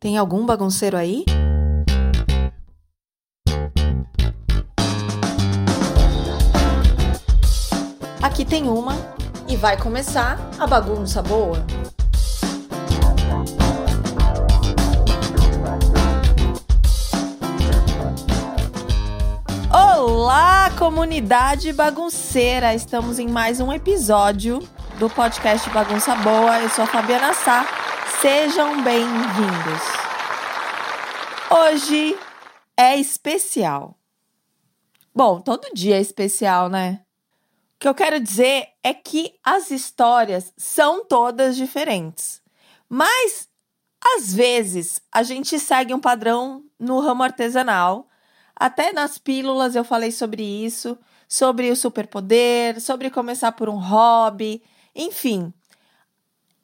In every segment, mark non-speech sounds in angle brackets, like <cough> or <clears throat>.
Tem algum bagunceiro aí? Aqui tem uma e vai começar a bagunça boa. Olá, comunidade bagunceira! Estamos em mais um episódio do podcast Bagunça Boa. Eu sou a Fabiana Sá. Sejam bem-vindos. Hoje é especial. Bom, todo dia é especial, né? O que eu quero dizer é que as histórias são todas diferentes. Mas às vezes a gente segue um padrão no ramo artesanal. Até nas pílulas eu falei sobre isso, sobre o superpoder, sobre começar por um hobby, enfim.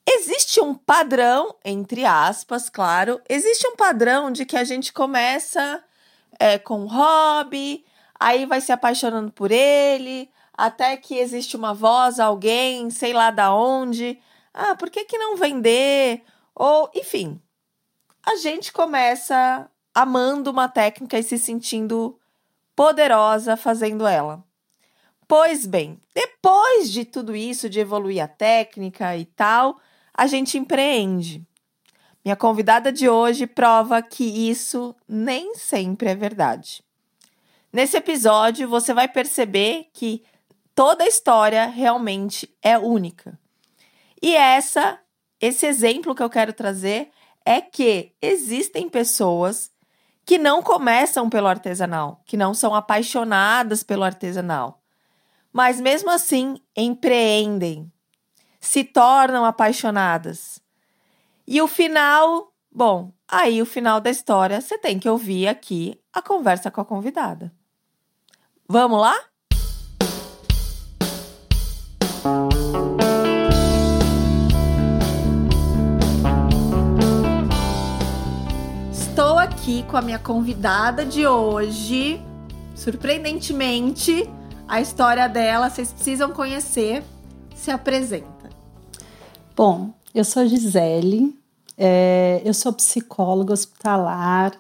Existe um padrão, entre aspas, claro, existe um padrão de que a gente começa é, com um hobby, aí vai se apaixonando por ele, até que existe uma voz, alguém, sei lá da onde. Ah, por que, que não vender? Ou, enfim, a gente começa amando uma técnica e se sentindo poderosa fazendo ela. Pois bem, depois de tudo isso, de evoluir a técnica e tal, a gente empreende. Minha convidada de hoje prova que isso nem sempre é verdade. Nesse episódio, você vai perceber que toda a história realmente é única. E essa, esse exemplo que eu quero trazer é que existem pessoas que não começam pelo artesanal, que não são apaixonadas pelo artesanal, mas mesmo assim empreendem, se tornam apaixonadas. E o final, bom, aí o final da história você tem que ouvir aqui a conversa com a convidada. Vamos lá? Estou aqui com a minha convidada de hoje. Surpreendentemente, a história dela vocês precisam conhecer. Se apresenta. Bom, eu sou Gisele, é, eu sou psicóloga hospitalar,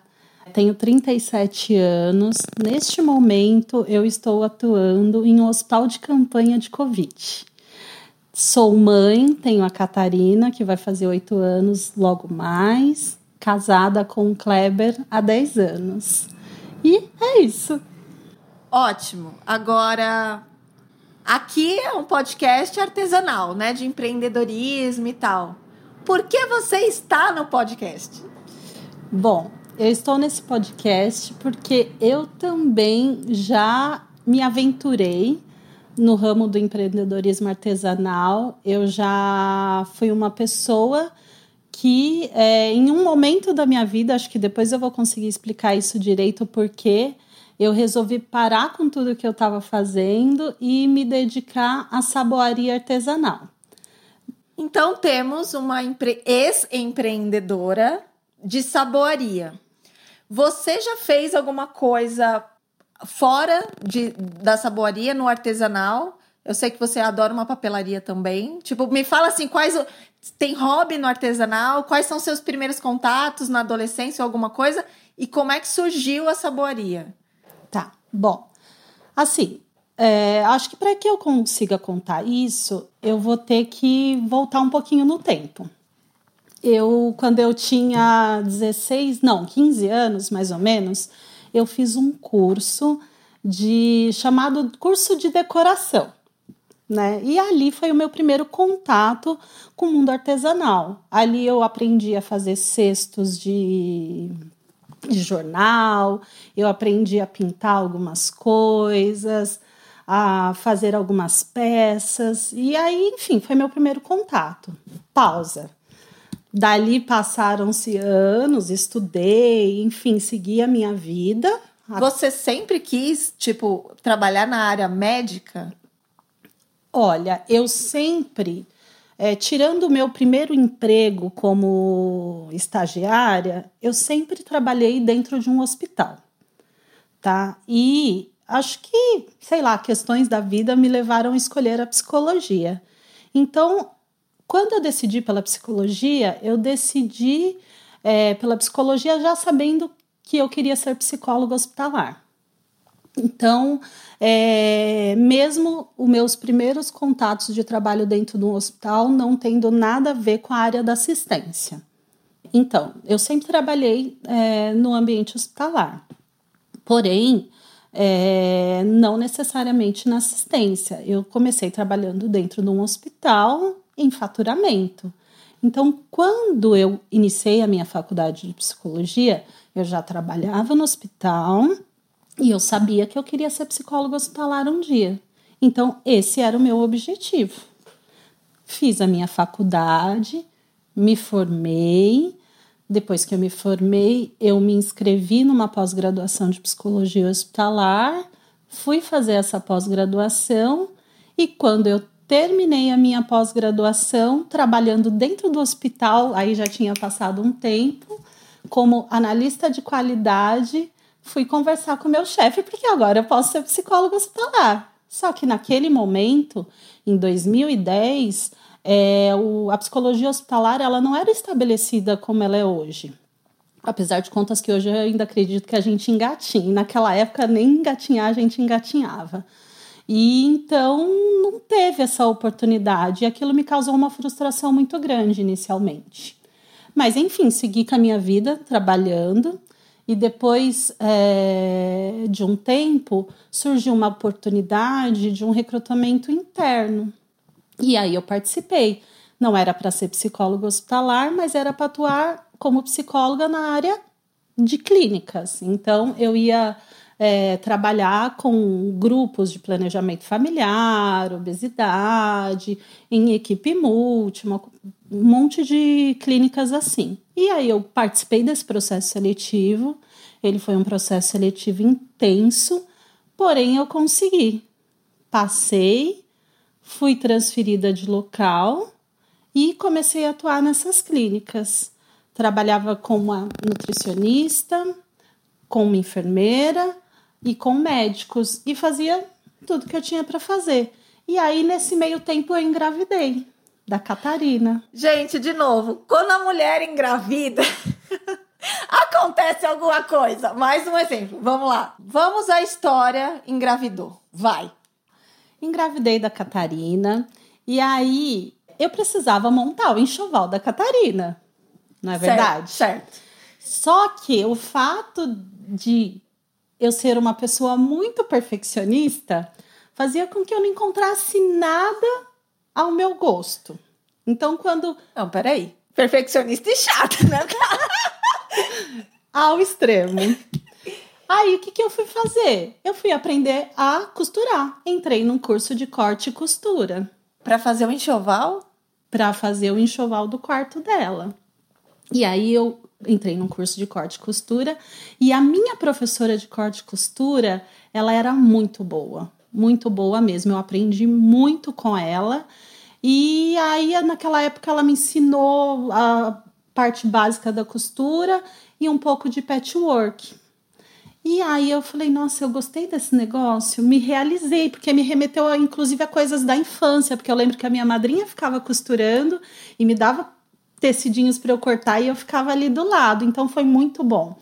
tenho 37 anos. Neste momento, eu estou atuando em um hospital de campanha de Covid. Sou mãe, tenho a Catarina, que vai fazer oito anos logo mais, casada com o Kleber há 10 anos. E é isso. Ótimo. Agora, Aqui é um podcast artesanal, né? De empreendedorismo e tal. Por que você está no podcast? Bom, eu estou nesse podcast porque eu também já me aventurei no ramo do empreendedorismo artesanal. Eu já fui uma pessoa que, é, em um momento da minha vida, acho que depois eu vou conseguir explicar isso direito, porque eu resolvi parar com tudo que eu estava fazendo e me dedicar à saboaria artesanal. Então temos uma ex-empreendedora de saboaria. Você já fez alguma coisa fora de, da saboaria no artesanal? Eu sei que você adora uma papelaria também. Tipo, me fala assim, quais tem hobby no artesanal? Quais são seus primeiros contatos na adolescência ou alguma coisa? E como é que surgiu a saboaria? Bom. Assim, é, acho que para que eu consiga contar isso, eu vou ter que voltar um pouquinho no tempo. Eu, quando eu tinha 16, não, 15 anos mais ou menos, eu fiz um curso de chamado curso de decoração. Né? E ali foi o meu primeiro contato com o mundo artesanal. Ali eu aprendi a fazer cestos de de jornal, eu aprendi a pintar algumas coisas, a fazer algumas peças, e aí, enfim, foi meu primeiro contato. Pausa. Dali passaram-se anos, estudei, enfim, segui a minha vida. Você sempre quis, tipo, trabalhar na área médica? Olha, eu sempre é, tirando o meu primeiro emprego como estagiária, eu sempre trabalhei dentro de um hospital, tá? E acho que, sei lá, questões da vida me levaram a escolher a psicologia. Então, quando eu decidi pela psicologia, eu decidi é, pela psicologia já sabendo que eu queria ser psicóloga hospitalar. Então, é, mesmo os meus primeiros contatos de trabalho dentro do hospital não tendo nada a ver com a área da assistência. Então, eu sempre trabalhei é, no ambiente hospitalar, porém, é, não necessariamente na assistência. Eu comecei trabalhando dentro de um hospital em faturamento. Então, quando eu iniciei a minha faculdade de psicologia, eu já trabalhava no hospital e eu sabia que eu queria ser psicóloga hospitalar um dia. Então, esse era o meu objetivo. Fiz a minha faculdade, me formei. Depois que eu me formei, eu me inscrevi numa pós-graduação de psicologia hospitalar, fui fazer essa pós-graduação e quando eu terminei a minha pós-graduação trabalhando dentro do hospital, aí já tinha passado um tempo, como analista de qualidade fui conversar com meu chefe, porque agora eu posso ser psicóloga hospitalar. Só que naquele momento, em 2010, é, o, a psicologia hospitalar ela não era estabelecida como ela é hoje. Apesar de contas que hoje eu ainda acredito que a gente engatinha. Naquela época, nem engatinhar a gente engatinhava. E então não teve essa oportunidade. E aquilo me causou uma frustração muito grande inicialmente. Mas enfim, segui com a minha vida trabalhando e depois é, de um tempo surgiu uma oportunidade de um recrutamento interno. E aí eu participei. Não era para ser psicóloga hospitalar, mas era para atuar como psicóloga na área de clínicas. Então eu ia é, trabalhar com grupos de planejamento familiar, obesidade, em equipe multi, um monte de clínicas assim. E aí eu participei desse processo seletivo. Ele foi um processo seletivo intenso, porém eu consegui. Passei, fui transferida de local e comecei a atuar nessas clínicas. Trabalhava com uma nutricionista, com uma enfermeira e com médicos e fazia tudo que eu tinha para fazer. E aí, nesse meio tempo, eu engravidei da Catarina. Gente, de novo, quando a mulher engravida, <laughs> acontece alguma coisa. Mais um exemplo, vamos lá. Vamos à história engravidou. Vai. Engravidei da Catarina e aí eu precisava montar o enxoval da Catarina. Não é verdade? Certo. certo. Só que o fato de eu ser uma pessoa muito perfeccionista fazia com que eu não encontrasse nada ao meu gosto. Então, quando. Não, peraí. Perfeccionista e chata, né? <laughs> ao extremo. Aí, o que, que eu fui fazer? Eu fui aprender a costurar. Entrei num curso de corte e costura. Para fazer o enxoval? Para fazer o enxoval do quarto dela. E aí, eu entrei num curso de corte e costura e a minha professora de corte e costura, ela era muito boa, muito boa mesmo. Eu aprendi muito com ela. E aí naquela época ela me ensinou a parte básica da costura e um pouco de patchwork. E aí eu falei, nossa, eu gostei desse negócio, me realizei, porque me remeteu inclusive a coisas da infância, porque eu lembro que a minha madrinha ficava costurando e me dava tecidinhos para eu cortar e eu ficava ali do lado, então foi muito bom.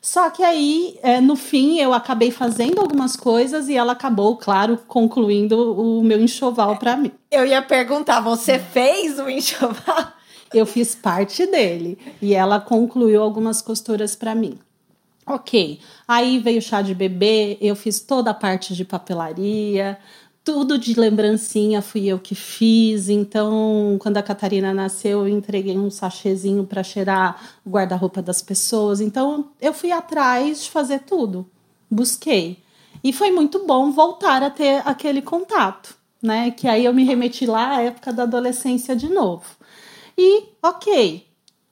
Só que aí, é, no fim, eu acabei fazendo algumas coisas e ela acabou, claro, concluindo o meu enxoval para mim. Eu ia perguntar, você fez o enxoval? <laughs> Eu fiz parte dele e ela concluiu algumas costuras para mim. Ok, aí veio o chá de bebê, eu fiz toda a parte de papelaria, tudo de lembrancinha fui eu que fiz. Então, quando a Catarina nasceu, eu entreguei um sachêzinho para cheirar o guarda-roupa das pessoas. Então, eu fui atrás de fazer tudo. Busquei. E foi muito bom voltar a ter aquele contato, né? Que aí eu me remeti lá à época da adolescência de novo. E, ok,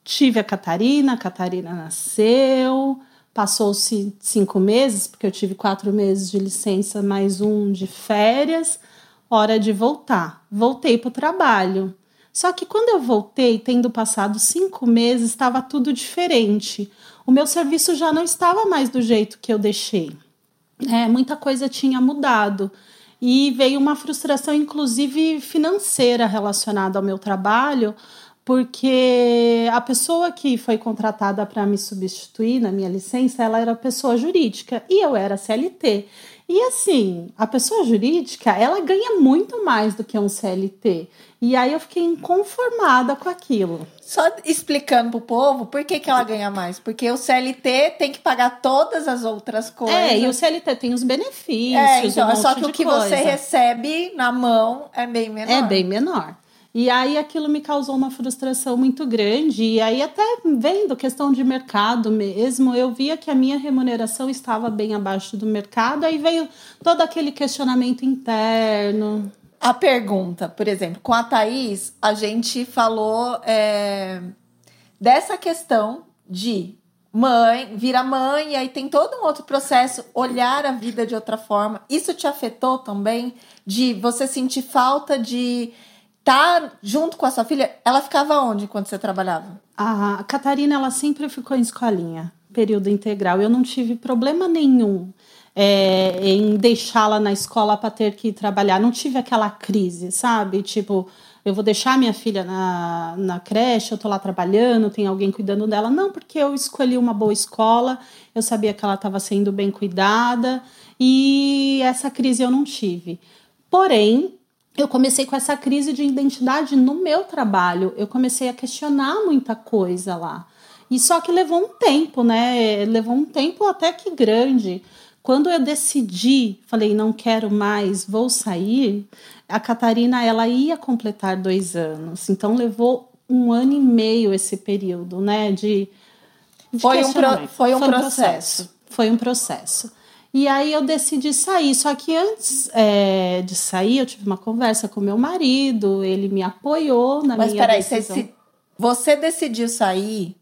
tive a Catarina, a Catarina nasceu, Passou-se cinco meses, porque eu tive quatro meses de licença, mais um de férias. Hora de voltar. Voltei para o trabalho. Só que quando eu voltei, tendo passado cinco meses, estava tudo diferente. O meu serviço já não estava mais do jeito que eu deixei. É, muita coisa tinha mudado. E veio uma frustração, inclusive financeira, relacionada ao meu trabalho, porque a pessoa que foi contratada para me substituir na minha licença, ela era pessoa jurídica e eu era CLT. E assim, a pessoa jurídica, ela ganha muito mais do que um CLT. E aí eu fiquei inconformada com aquilo. Só explicando pro povo por que, que ela ganha mais. Porque o CLT tem que pagar todas as outras coisas. É, e o CLT tem os benefícios. É, então, um só que o que coisa. você recebe na mão é bem menor. É bem menor. E aí aquilo me causou uma frustração muito grande. E aí, até vendo questão de mercado mesmo, eu via que a minha remuneração estava bem abaixo do mercado. Aí veio todo aquele questionamento interno. A pergunta, por exemplo, com a Thaís, a gente falou é, dessa questão de mãe, vira mãe, e aí tem todo um outro processo, olhar a vida de outra forma. Isso te afetou também? De você sentir falta de estar junto com a sua filha? Ela ficava onde quando você trabalhava? A Catarina, ela sempre ficou em escolinha, período integral. Eu não tive problema nenhum é, em deixá-la na escola para ter que trabalhar. Não tive aquela crise, sabe? Tipo, eu vou deixar minha filha na, na creche, eu tô lá trabalhando, tem alguém cuidando dela. Não, porque eu escolhi uma boa escola, eu sabia que ela estava sendo bem cuidada e essa crise eu não tive. Porém, eu comecei com essa crise de identidade no meu trabalho. Eu comecei a questionar muita coisa lá. E só que levou um tempo, né? Levou um tempo até que grande. Quando eu decidi, falei, não quero mais, vou sair, a Catarina ela ia completar dois anos. Então levou um ano e meio esse período, né? De, de Foi um, pro, foi um Foi processo. Foi um processo. E aí eu decidi sair. Só que antes é, de sair, eu tive uma conversa com meu marido, ele me apoiou na Mas minha peraí, decisão. se- você decidiu sair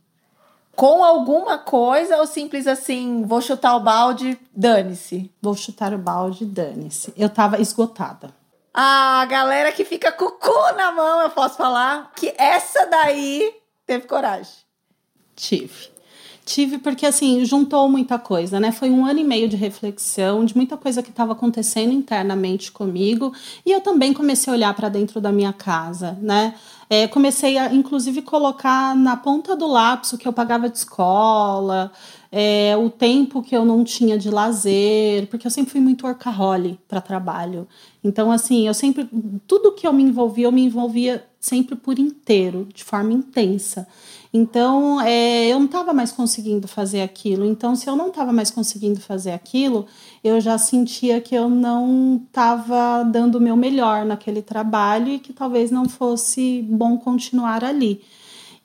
com alguma coisa ou simples assim, vou chutar o balde, dane-se? Vou chutar o balde, dane-se. Eu tava esgotada. A galera que fica com o cu na mão, eu posso falar que essa daí teve coragem. Tive. Tive porque, assim, juntou muita coisa, né? Foi um ano e meio de reflexão, de muita coisa que estava acontecendo internamente comigo. E eu também comecei a olhar para dentro da minha casa, né? É, comecei a, inclusive, colocar na ponta do lápis o que eu pagava de escola, é, o tempo que eu não tinha de lazer, porque eu sempre fui muito workaholic para trabalho. Então, assim, eu sempre. Tudo que eu me envolvia, eu me envolvia sempre por inteiro, de forma intensa. Então, é, eu não estava mais conseguindo fazer aquilo. Então, se eu não estava mais conseguindo fazer aquilo, eu já sentia que eu não estava dando o meu melhor naquele trabalho e que talvez não fosse bom continuar ali.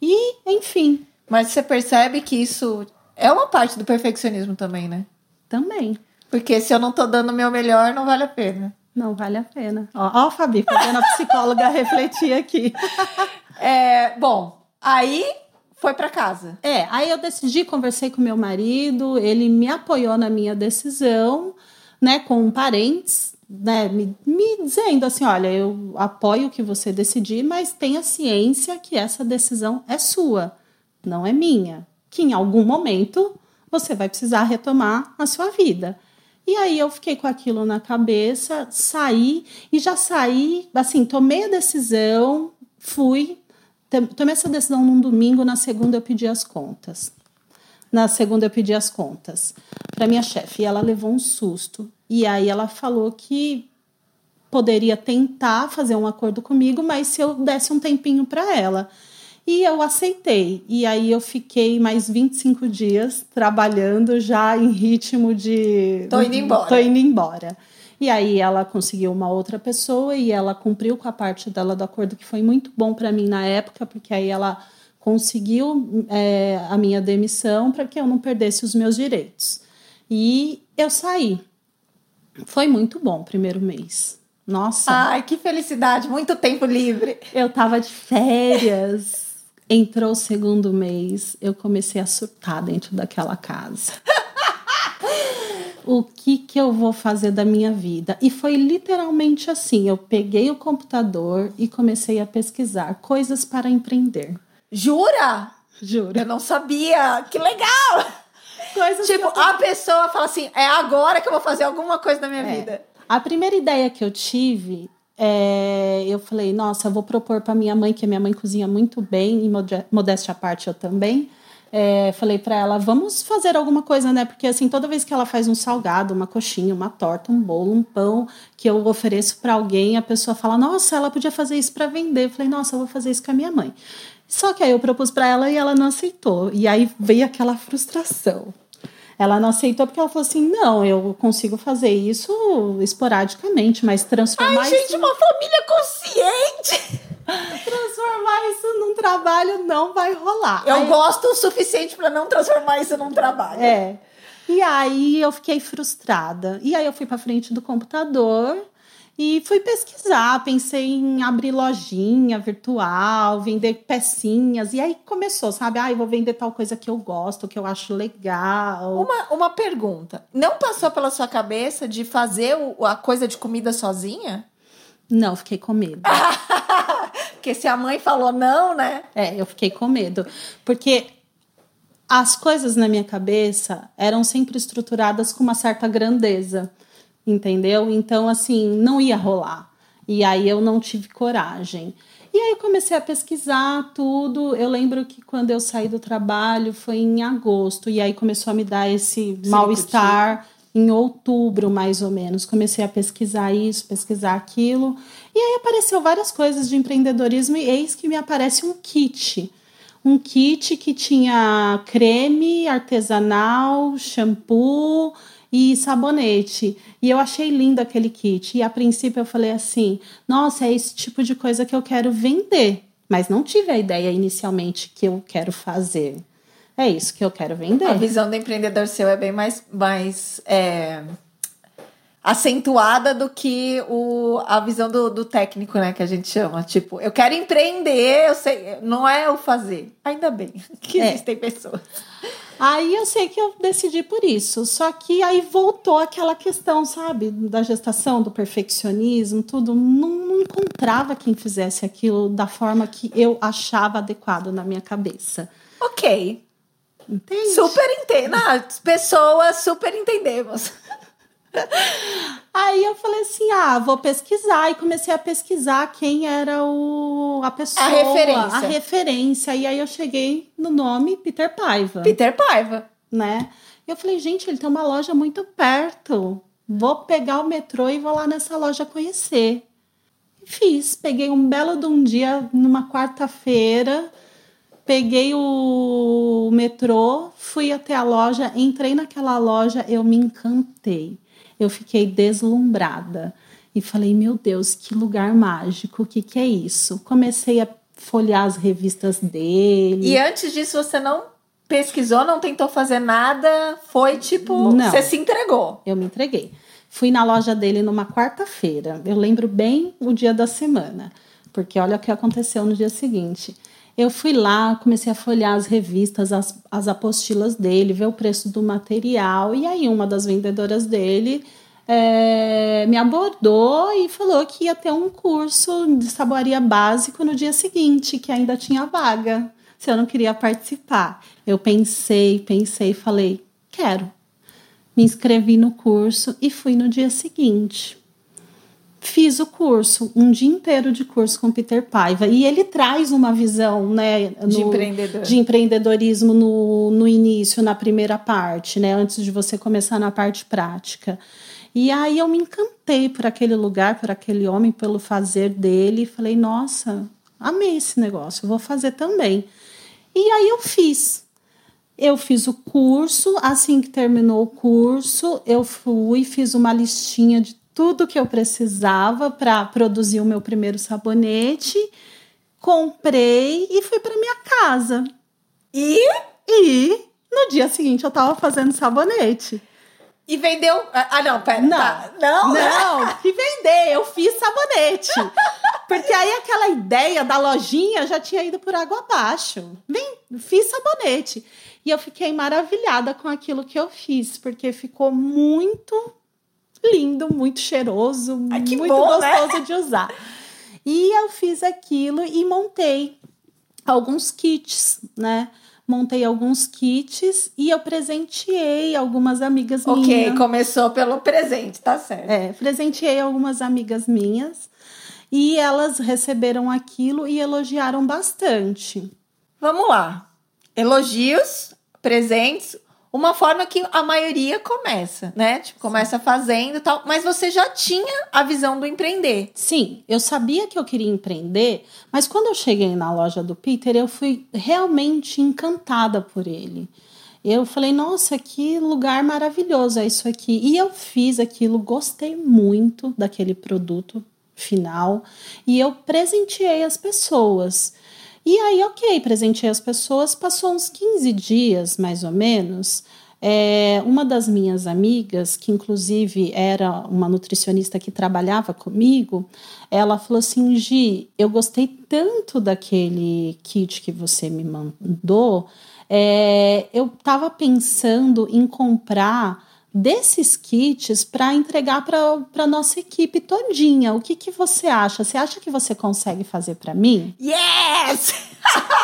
E, enfim, Mas você percebe que isso é uma parte do perfeccionismo também, né? também. Porque se eu não tô dando o meu melhor, não vale a pena. Não vale a pena. Ó, ó Fabi, fazendo a psicóloga <laughs> refletir aqui. É, bom, aí foi pra casa. É, aí eu decidi, conversei com meu marido, ele me apoiou na minha decisão, né, com parentes, né, me, me dizendo assim, olha, eu apoio o que você decidir, mas tenha ciência que essa decisão é sua, não é minha, que em algum momento você vai precisar retomar a sua vida. E aí eu fiquei com aquilo na cabeça, saí e já saí, assim, tomei a decisão, fui, Tomei essa decisão num domingo, na segunda eu pedi as contas. Na segunda eu pedi as contas para minha chefe e ela levou um susto. E aí ela falou que poderia tentar fazer um acordo comigo, mas se eu desse um tempinho para ela. E eu aceitei. E aí eu fiquei mais 25 dias trabalhando já em ritmo de Tô indo embora. Tô indo embora. E aí ela conseguiu uma outra pessoa e ela cumpriu com a parte dela do acordo que foi muito bom para mim na época, porque aí ela conseguiu é, a minha demissão para que eu não perdesse os meus direitos. E eu saí. Foi muito bom o primeiro mês. Nossa, Ai, que felicidade, muito tempo livre. eu tava de férias. Entrou o segundo mês, eu comecei a surtar dentro daquela casa. O que que eu vou fazer da minha vida? E foi literalmente assim, eu peguei o computador e comecei a pesquisar coisas para empreender. Jura? Juro. Eu não sabia. Que legal! Coisas Tipo, eu a pessoa fala assim: é agora que eu vou fazer alguma coisa na minha É. vida. A primeira ideia que eu tive é, eu falei, nossa, eu vou propor para minha mãe, que minha mãe cozinha muito bem, e modéstia à parte eu também. É, falei para ela, vamos fazer alguma coisa, né? Porque assim, toda vez que ela faz um salgado, uma coxinha, uma torta, um bolo, um pão que eu ofereço para alguém, a pessoa fala, nossa, ela podia fazer isso para vender. Eu falei, nossa, eu vou fazer isso com a minha mãe. Só que aí eu propus para ela e ela não aceitou. E aí veio aquela frustração. Ela não aceitou porque ela falou assim: não, eu consigo fazer isso esporadicamente, mas transformar Ai, gente, uma família consciente! Transformar isso num trabalho não vai rolar. Eu aí... gosto o suficiente para não transformar isso num trabalho. É. E aí eu fiquei frustrada. E aí eu fui para frente do computador e fui pesquisar, pensei em abrir lojinha virtual, vender pecinhas. E aí começou, sabe? Ah, eu vou vender tal coisa que eu gosto, que eu acho legal. Uma, uma pergunta. Não passou pela sua cabeça de fazer o, a coisa de comida sozinha? Não, fiquei com medo. <laughs> Porque se a mãe falou não, né? É, eu fiquei com medo. Porque as coisas na minha cabeça eram sempre estruturadas com uma certa grandeza entendeu? Então, assim, não ia rolar. E aí eu não tive coragem. E aí comecei a pesquisar tudo. Eu lembro que quando eu saí do trabalho foi em agosto, e aí começou a me dar esse mal-estar em outubro, mais ou menos. Comecei a pesquisar isso, pesquisar aquilo. E aí apareceu várias coisas de empreendedorismo e eis que me aparece um kit. Um kit que tinha creme artesanal, shampoo, e sabonete. E eu achei lindo aquele kit. E a princípio eu falei assim: nossa, é esse tipo de coisa que eu quero vender. Mas não tive a ideia inicialmente que eu quero fazer. É isso que eu quero vender. A visão do empreendedor seu é bem mais, mais é, acentuada do que o, a visão do, do técnico, né? Que a gente chama. Tipo, eu quero empreender, eu sei, não é o fazer. Ainda bem <laughs> que é. existem pessoas. Aí eu sei que eu decidi por isso. Só que aí voltou aquela questão, sabe, da gestação, do perfeccionismo, tudo. Não, não encontrava quem fizesse aquilo da forma que eu achava adequado na minha cabeça. Ok. Entende? Super entendo. As pessoas super entendemos. <laughs> Aí eu falei assim: ah, vou pesquisar. E comecei a pesquisar quem era o, a pessoa. A referência. A referência. E aí eu cheguei no nome Peter Paiva. Peter Paiva. Né? E eu falei: gente, ele tem uma loja muito perto. Vou pegar o metrô e vou lá nessa loja conhecer. E fiz. Peguei um belo de um dia, numa quarta-feira. Peguei o metrô, fui até a loja, entrei naquela loja, eu me encantei eu fiquei deslumbrada e falei: meu Deus, que lugar mágico, o que, que é isso? Comecei a folhear as revistas dele. E antes disso, você não pesquisou, não tentou fazer nada? Foi tipo, não, você se entregou? Eu me entreguei. Fui na loja dele numa quarta-feira. Eu lembro bem o dia da semana, porque olha o que aconteceu no dia seguinte. Eu fui lá, comecei a folhear as revistas, as, as apostilas dele, ver o preço do material. E aí, uma das vendedoras dele é, me abordou e falou que ia ter um curso de saboaria básico no dia seguinte, que ainda tinha vaga, se eu não queria participar. Eu pensei, pensei falei: quero. Me inscrevi no curso e fui no dia seguinte fiz o curso, um dia inteiro de curso com Peter Paiva. E ele traz uma visão né, no, de, empreendedor. de empreendedorismo no, no início, na primeira parte, né, antes de você começar na parte prática. E aí eu me encantei por aquele lugar, por aquele homem, pelo fazer dele. E falei, nossa, amei esse negócio, vou fazer também. E aí eu fiz. Eu fiz o curso, assim que terminou o curso, eu fui, fiz uma listinha de tudo que eu precisava para produzir o meu primeiro sabonete, comprei e fui para minha casa. E? E no dia seguinte eu estava fazendo sabonete. E vendeu. Ah, não, pera. Não, tá. não, não. E vender, eu fiz sabonete. <laughs> Porque aí aquela ideia da lojinha já tinha ido por água abaixo. Vem, fiz sabonete. E eu fiquei maravilhada com aquilo que eu fiz, porque ficou muito lindo, muito cheiroso, Ai, muito bom, né? gostoso né? de usar. E eu fiz aquilo e montei alguns kits, né? Montei alguns kits e eu presenteei algumas amigas okay, minhas. Ok, começou pelo presente, tá certo. É, presenteei algumas amigas minhas. e elas receberam aquilo e elogiaram bastante. Vamos lá. Elogios, presentes, uma forma que a maioria começa, né? Tipo, começa fazendo e tal, mas você já tinha a visão do empreender. Sim, eu sabia que eu queria empreender, mas quando eu cheguei na loja do Peter, eu fui realmente encantada por ele. Eu falei, nossa, que lugar maravilhoso é isso aqui. E eu fiz aquilo, gostei muito daquele produto final e eu presenteei as pessoas. E aí, ok, presenteei as pessoas, passou uns 15 dias, mais ou menos. É, uma das minhas amigas, que inclusive era uma nutricionista que trabalhava comigo, ela falou assim: Gi, eu gostei tanto daquele kit que você me mandou é, eu estava pensando em comprar desses kits para entregar para a nossa equipe todinha. O que, que você acha? Você acha que você consegue fazer para mim? Yes!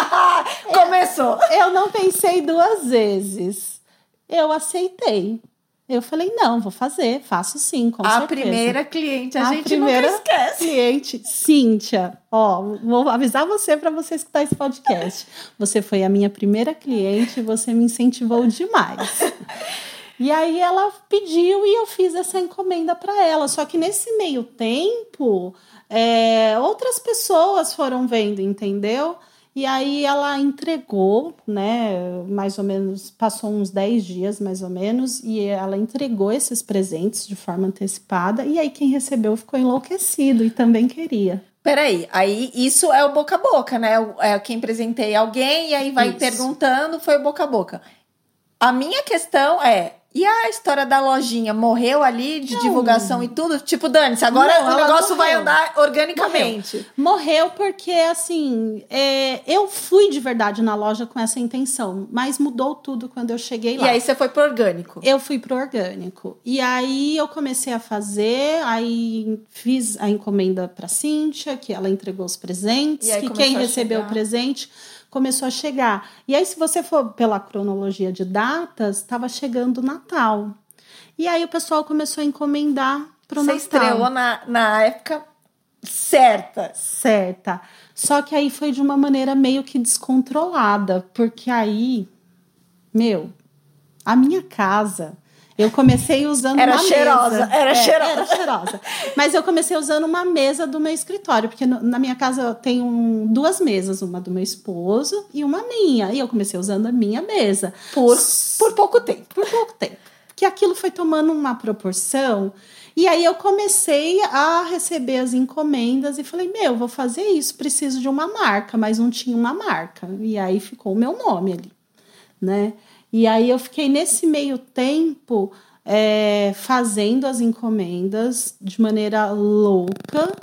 <laughs> Começou! Eu, eu não pensei duas vezes. Eu aceitei. Eu falei, não, vou fazer, faço sim, com a certeza. primeira cliente, a, a gente primeira nunca esquece. cliente, Cíntia, ó, vou avisar você para você escutar esse podcast. Você foi a minha primeira cliente, você me incentivou demais. <laughs> E aí ela pediu e eu fiz essa encomenda para ela. Só que nesse meio tempo, é, outras pessoas foram vendo, entendeu? E aí ela entregou, né? Mais ou menos, passou uns 10 dias mais ou menos, e ela entregou esses presentes de forma antecipada. E aí quem recebeu ficou enlouquecido e também queria. Peraí, aí isso é o boca a boca, né? É quem presentei alguém e aí vai isso. perguntando, foi o boca a boca. A minha questão é: e a história da lojinha morreu ali de não. divulgação e tudo? Tipo, Dani, agora não, o negócio vai andar organicamente. Morreu, morreu porque, assim, é, eu fui de verdade na loja com essa intenção, mas mudou tudo quando eu cheguei lá. E aí você foi pro orgânico? Eu fui pro orgânico. E aí eu comecei a fazer, aí fiz a encomenda pra Cíntia, que ela entregou os presentes, que quem recebeu o presente começou a chegar. E aí, se você for pela cronologia de datas, estava chegando o Natal. E aí o pessoal começou a encomendar para o Natal. Você estreou na, na época certa. Certa. Só que aí foi de uma maneira meio que descontrolada, porque aí, meu, a minha casa eu comecei usando era uma cheirosa, mesa. Era é, cheirosa. Era cheirosa. Mas eu comecei usando uma mesa do meu escritório, porque no, na minha casa eu tenho duas mesas, uma do meu esposo e uma minha. E eu comecei usando a minha mesa. Por, por pouco tempo. Por pouco tempo. Que aquilo foi tomando uma proporção. E aí eu comecei a receber as encomendas e falei, meu, vou fazer isso, preciso de uma marca, mas não tinha uma marca. E aí ficou o meu nome ali, né? E aí eu fiquei nesse meio tempo é, fazendo as encomendas de maneira louca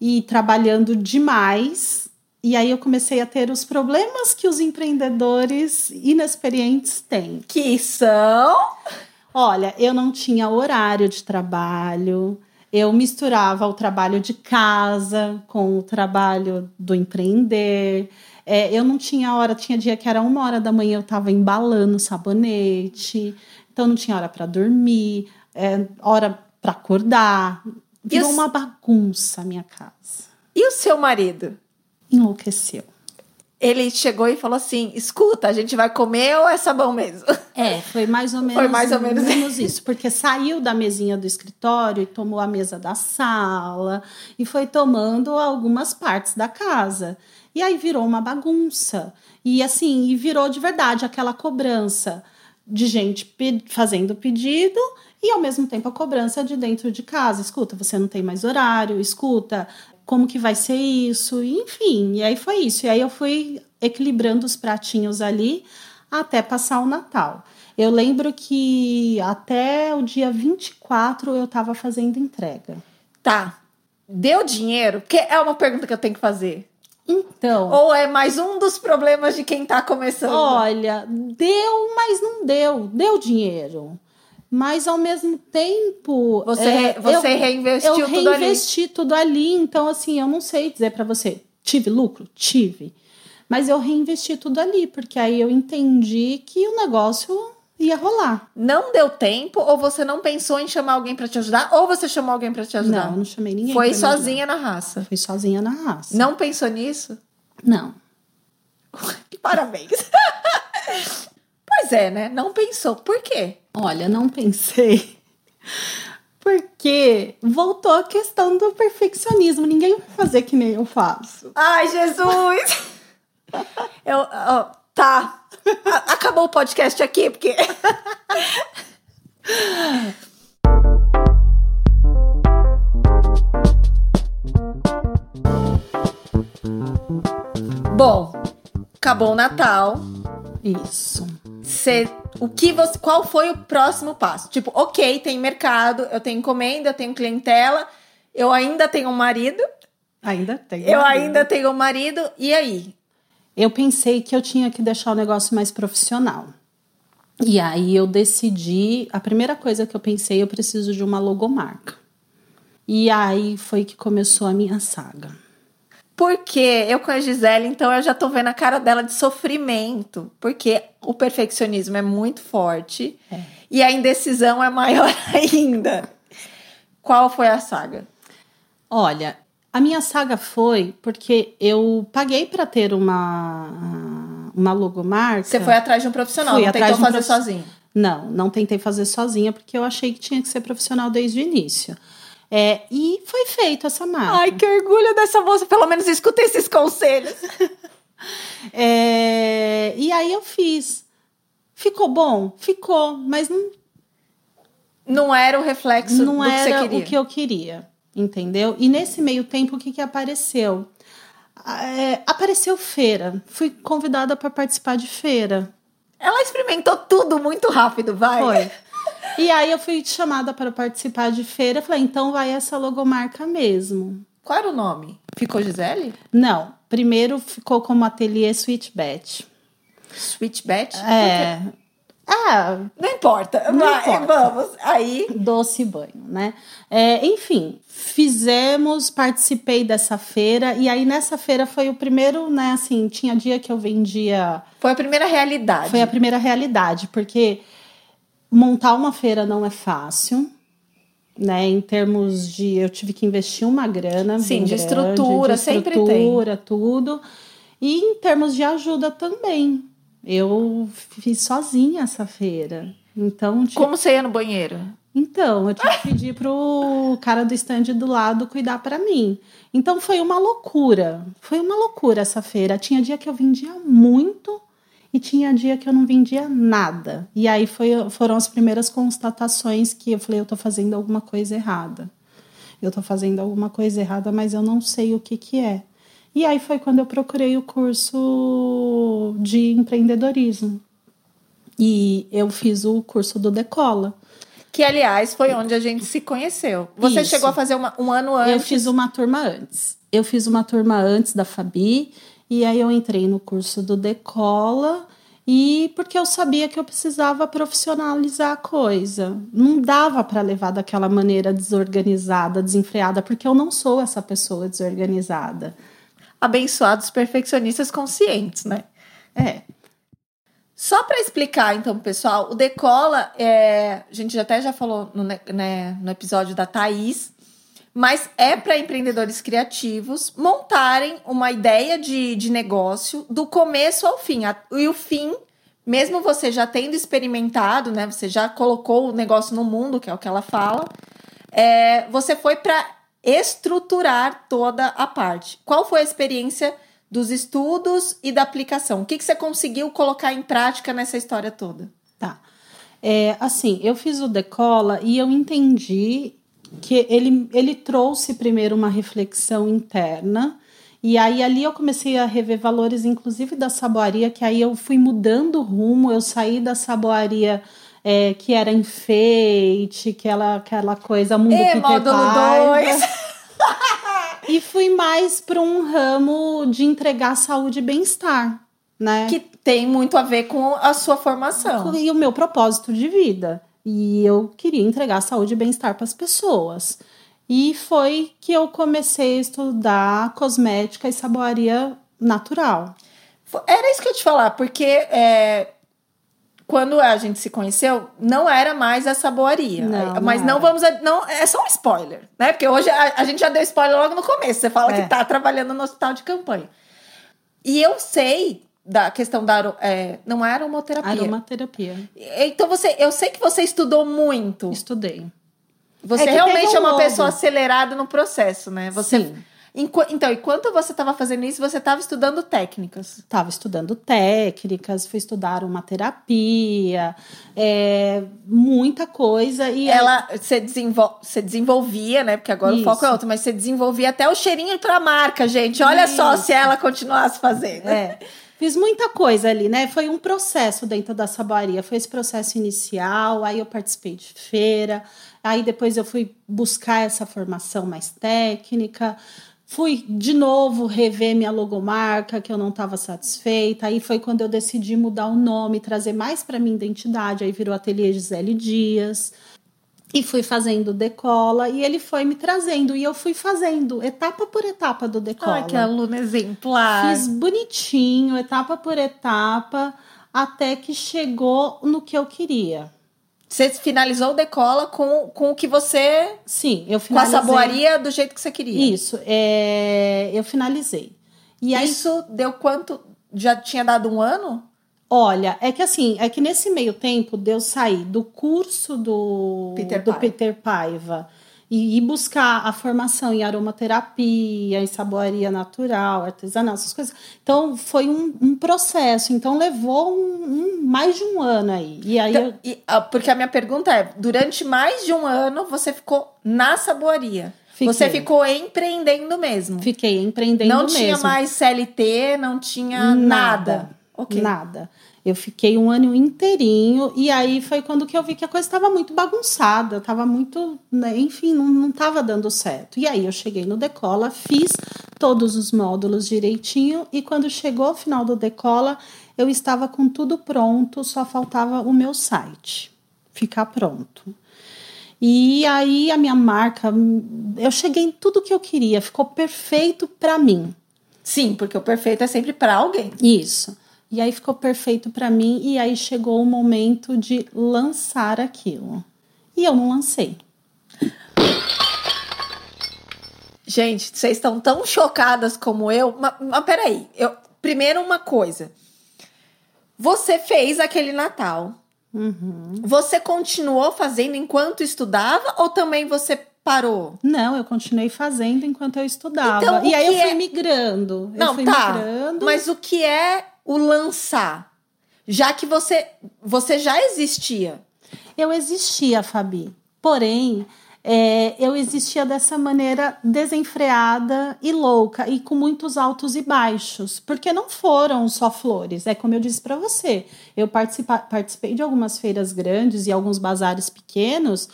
e trabalhando demais. E aí eu comecei a ter os problemas que os empreendedores inexperientes têm. Que são? Olha, eu não tinha horário de trabalho. Eu misturava o trabalho de casa com o trabalho do empreender. É, eu não tinha hora, tinha dia que era uma hora da manhã, eu estava embalando sabonete, então não tinha hora para dormir, é, hora para acordar. Virou uma bagunça a minha casa. E o seu marido? Enlouqueceu. Ele chegou e falou assim: escuta, a gente vai comer ou é sabão mesmo? É, foi mais ou menos, foi mais ou menos, menos isso, porque saiu da mesinha do escritório e tomou a mesa da sala e foi tomando algumas partes da casa. E aí virou uma bagunça. E assim, e virou de verdade aquela cobrança de gente pe fazendo pedido e ao mesmo tempo a cobrança de dentro de casa. Escuta, você não tem mais horário, escuta, como que vai ser isso? Enfim, e aí foi isso. E aí eu fui equilibrando os pratinhos ali até passar o Natal. Eu lembro que até o dia 24 eu estava fazendo entrega. Tá. Deu dinheiro? Que é uma pergunta que eu tenho que fazer. Então. Ou é mais um dos problemas de quem está começando? Olha, deu, mas não deu. Deu dinheiro. Mas ao mesmo tempo. Você, é, você eu, reinvestiu eu tudo reinvesti ali. tudo ali. Então, assim, eu não sei dizer para você. Tive lucro? Tive. Mas eu reinvesti tudo ali, porque aí eu entendi que o negócio ia rolar. Não deu tempo ou você não pensou em chamar alguém para te ajudar ou você chamou alguém para te ajudar? Não, não chamei ninguém. Foi sozinha na raça. Fui sozinha na raça. Não pensou nisso? Não. <laughs> Parabéns. <laughs> pois é, né? Não pensou. Por quê? Olha, não pensei. <laughs> Porque voltou a questão do perfeccionismo. Ninguém vai fazer que nem eu faço. Ai, Jesus! Eu, ó, tá. Acabou o podcast aqui, porque. <laughs> Bom, acabou o Natal. Isso. Cê, o que você, qual foi o próximo passo? Tipo, ok, tem mercado, eu tenho encomenda, eu tenho clientela, eu ainda tenho um marido, Ainda tem. eu ainda tenho um marido, e aí? Eu pensei que eu tinha que deixar o negócio mais profissional. E aí eu decidi, a primeira coisa que eu pensei, eu preciso de uma logomarca. E aí foi que começou a minha saga. Porque eu com a Gisele, então eu já tô vendo a cara dela de sofrimento. Porque o perfeccionismo é muito forte É. e a indecisão é maior <laughs> ainda. Qual foi a saga? Olha, a minha saga foi porque eu paguei para ter uma uma logomarca. Você foi atrás de um profissional, Fui não atrás tentou um fazer profi- sozinho. Não, não tentei fazer sozinha porque eu achei que tinha que ser profissional desde o início. É, e foi feito essa marca. Ai, que orgulho dessa moça. Pelo menos escuta esses conselhos. <laughs> É, e aí eu fiz. Ficou bom? Ficou, mas não, Não era o reflexo não do que você era queria. o que eu queria, entendeu? E nesse meio tempo, o que, que apareceu? É, apareceu feira. Fui convidada para participar de feira. Ela experimentou tudo muito rápido, vai. Foi. <laughs> E aí eu fui chamada para participar de feira. Falei, então vai essa logomarca mesmo. Qual era o nome? Ficou Gisele? Não, primeiro ficou como ateliê. Sweet Bet? É. Ah, Não importa. Não vai, importa. Vamos. Aí. doce banho, né? É, enfim, fizemos, participei dessa feira e aí nessa feira foi o primeiro, né? Assim, tinha dia que eu vendia, Foi a primeira realidade. foi a primeira realidade, porque montar uma feira não é fácil, né? Em termos de, eu tive que investir uma grana, Sim, de grande, estrutura, de sempre tem. estrutura, tudo, e em termos de ajuda também. Eu fiz sozinha essa feira. Então, tipo, Como você ia no banheiro? então, eu tive que pedir pro cara do stand do lado cuidar para mim. Então foi uma loucura. Foi uma loucura essa feira. Tinha dia que eu vendia muito e tinha dia que eu não vendia nada. E aí foi, foram as primeiras constatações que eu falei, eu tô fazendo alguma coisa errada. Eu tô fazendo alguma coisa errada, mas eu não sei o que que é. E aí foi quando eu procurei o curso de empreendedorismo. E eu fiz o curso do Decola. Que, aliás, foi onde a gente se conheceu. Você Isso. chegou a fazer uma- um ano antes. Eu fiz uma turma antes. Eu fiz uma turma antes da Fabi e aí eu entrei no curso do Decola e porque eu sabia que eu precisava profissionalizar a coisa. Não dava para levar daquela maneira desorganizada, desenfreada, porque eu não sou essa pessoa desorganizada. Abençoados perfeccionistas conscientes, né? É. Só para explicar, então, pessoal, o Decola, é, a gente até já falou no, ne- né, no episódio da Thaís, mas é para empreendedores criativos montarem uma ideia de, de negócio do começo ao fim. A- E o fim, mesmo você já tendo experimentado, né, você já colocou o negócio no mundo, que é o que ela fala, é, você foi para estruturar toda a parte. Qual foi a experiência dos estudos e da aplicação? O que, que você conseguiu colocar em prática nessa história toda? Tá. É, assim, eu fiz o Decola e eu entendi que ele, ele trouxe primeiro uma reflexão interna. E aí ali eu comecei a rever valores, inclusive da saboaria, que aí eu fui mudando o rumo, eu saí da saboaria é, que era enfeite, que ela, aquela coisa mundo E Peter módulo Parker. 2. <laughs> E fui mais para um ramo de entregar saúde e bem-estar, né? Que tem muito a ver com a sua formação. e o meu propósito de vida. E eu queria entregar saúde e bem-estar para as pessoas. E foi que eu comecei a estudar cosmética e saboaria natural. Era isso que eu ia te falar, porque é, quando a gente se conheceu, não era mais essa boaria. Não, Mas não não, vamos. Não, é só um spoiler, né? Porque hoje a, a gente já deu spoiler logo no começo. Você fala É. que tá trabalhando no hospital de campanha. E eu sei da questão da. é, não é aromaterapia. Aromaterapia. Então você, eu sei que você estudou muito. Estudei. Você É realmente teve é um uma logo. pessoa acelerada no processo, né? Você, Sim. Enqu- então, enquanto você estava fazendo isso, você estava estudando técnicas. Estava estudando técnicas, fui estudar aromaterapia, é, muita coisa. E Ela, você, desenvol, você desenvolvia, né? Porque agora o foco é Isso. outro, mas você desenvolvia até o cheirinho pra marca, gente. Olha só Isso. se ela continuasse fazendo. É, fiz muita coisa ali, né? Foi um processo dentro da saboaria. Foi esse processo inicial, aí eu participei de feira, aí depois eu fui buscar essa formação mais técnica. Fui de novo rever minha logomarca, que eu não estava satisfeita. Aí foi quando eu decidi mudar o nome, trazer mais para minha identidade. Aí virou Ateliê Gisele Dias. E fui fazendo decola e ele foi me trazendo. E eu fui fazendo etapa por etapa do decola. Ai, que aluna exemplar. Fiz bonitinho, etapa por etapa, até que chegou no que eu queria. Você finalizou o decola com, com o que você. Sim, eu Com a finalizei. saboaria do jeito que você queria. Isso, é, eu finalizei. E aí, Isso deu quanto? Já tinha dado um ano? olha, é que assim, é que nesse meio tempo de eu sair do curso do Peter do Paiva. Peter Paiva e ir buscar a formação em aromaterapia, em saboaria natural, artesanal, essas coisas. Então, foi um, um processo. Então, levou um, um- mais de um ano aí. E aí, Então, eu- e, ah, porque a minha pergunta é: durante mais de um ano você ficou na saboaria? Fiquei. Você ficou empreendendo mesmo? Fiquei empreendendo não mesmo. tinha mais CLT, não tinha nada. Ok. Nada. Eu fiquei um ano inteirinho e aí foi quando que eu vi que a coisa estava muito bagunçada, estava muito, né, enfim, não, não tava dando certo. E aí eu cheguei no Decola, fiz todos os módulos direitinho e quando chegou o final do Decola, eu estava com tudo pronto, só faltava o meu site ficar pronto. E aí a minha marca, eu cheguei em tudo que eu queria, ficou perfeito para mim. Sim, porque o perfeito é sempre para alguém. Isso. E aí ficou perfeito para mim e aí chegou o momento de lançar aquilo. E eu não lancei. Gente, vocês estão tão chocadas como eu. Mas, mas peraí, eu, primeiro uma coisa. Você fez aquele Natal. Uhum. Você continuou fazendo enquanto estudava ou também você parou? Não, eu continuei fazendo enquanto eu estudava. Então, e aí eu fui é- migrando. eu Não, fui tá. migrando. Mas o que é o lançar? Já que você, você já existia. Eu existia, Fabi. Porém, é, eu existia dessa maneira desenfreada e louca e com muitos altos e baixos, porque não foram só flores. É como eu disse para você. Eu participa- participei de algumas feiras grandes e alguns bazares pequenos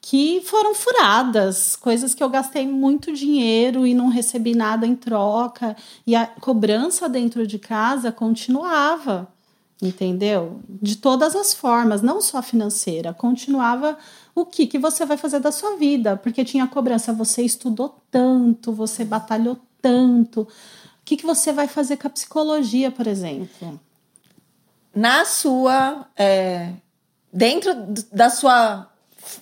que foram furadas, coisas que eu gastei muito dinheiro e não recebi nada em troca, e a cobrança dentro de casa continuava. Entendeu? De todas as formas, não só financeira, continuava o que, que você vai fazer da sua vida, porque tinha cobrança, você estudou tanto, você batalhou tanto. O que, que você vai fazer com a psicologia, por exemplo? Na sua. é, dentro da sua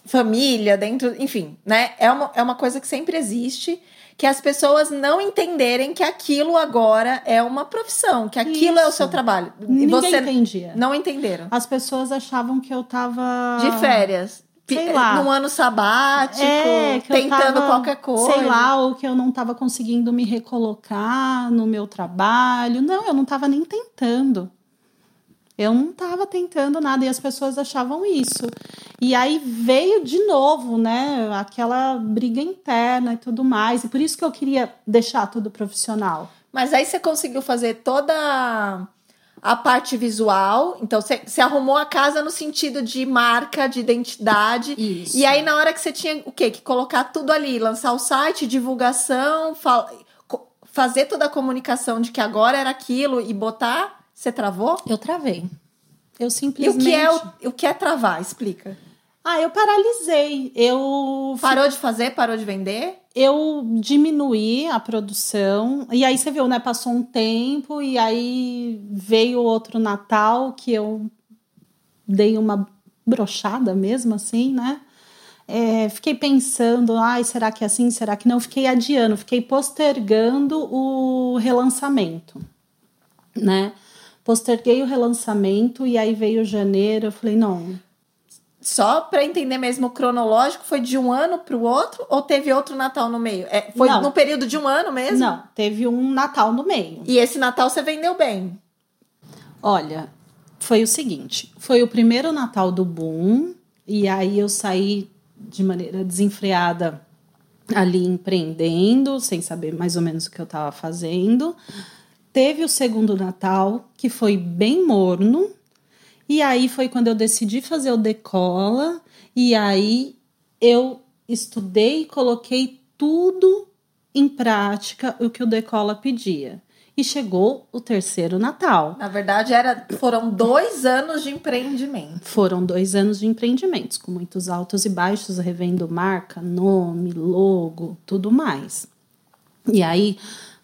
família, dentro. Enfim, né? É uma, é uma coisa que sempre existe. Que as pessoas não entenderem que aquilo agora é uma profissão, que aquilo é o Isso. seu trabalho. E Ninguém você entendia. não entenderam. As pessoas achavam que eu tava. De férias. Sei pi- lá. Num ano sabático, É, tentando tava, qualquer coisa. Sei lá, ou que eu não estava conseguindo me recolocar no meu trabalho. Não, eu não estava nem tentando. Eu não estava tentando nada e as pessoas achavam isso. E aí veio de novo, né, aquela briga interna e tudo mais. E por isso que eu queria deixar tudo profissional. Mas aí você conseguiu fazer toda a parte visual. Então, você, arrumou a casa no sentido de marca, de identidade. Isso. E aí, na hora que você tinha o quê? Que colocar tudo ali, lançar o site, divulgação, fazer toda a comunicação de que agora era aquilo e botar, você travou? Eu travei. Eu E o simplesmente. que é, o, o que é travar? Explica. Ah, eu paralisei. Eu Parou de fazer, parou de vender? eu diminuí a produção. E aí você viu, né? Passou um tempo e aí veio outro Natal que eu dei uma brochada mesmo, assim, né? É, fiquei pensando, ai, será que é assim? Será que não? Fiquei adiando, fiquei postergando o relançamento, né? Posterguei o relançamento e aí veio janeiro, eu falei, não. Só para entender mesmo o cronológico, foi de um ano para o outro ou teve outro Natal no meio? É, foi Não. no período de um ano mesmo? Não, teve um Natal no meio. E esse Natal você vendeu bem? Olha, foi o seguinte: foi o primeiro Natal do boom, e aí eu saí de maneira desenfreada ali empreendendo, sem saber mais ou menos o que eu estava fazendo. Teve o segundo Natal, que foi bem morno, e aí foi quando eu decidi fazer o Decola, e aí eu estudei e coloquei tudo em prática o que o Decola pedia. E chegou o terceiro Natal. Na verdade, era, foram dois anos de empreendimento. Foram dois anos de empreendimentos, com muitos altos e baixos, revendo marca, nome, logo, tudo mais. E aí,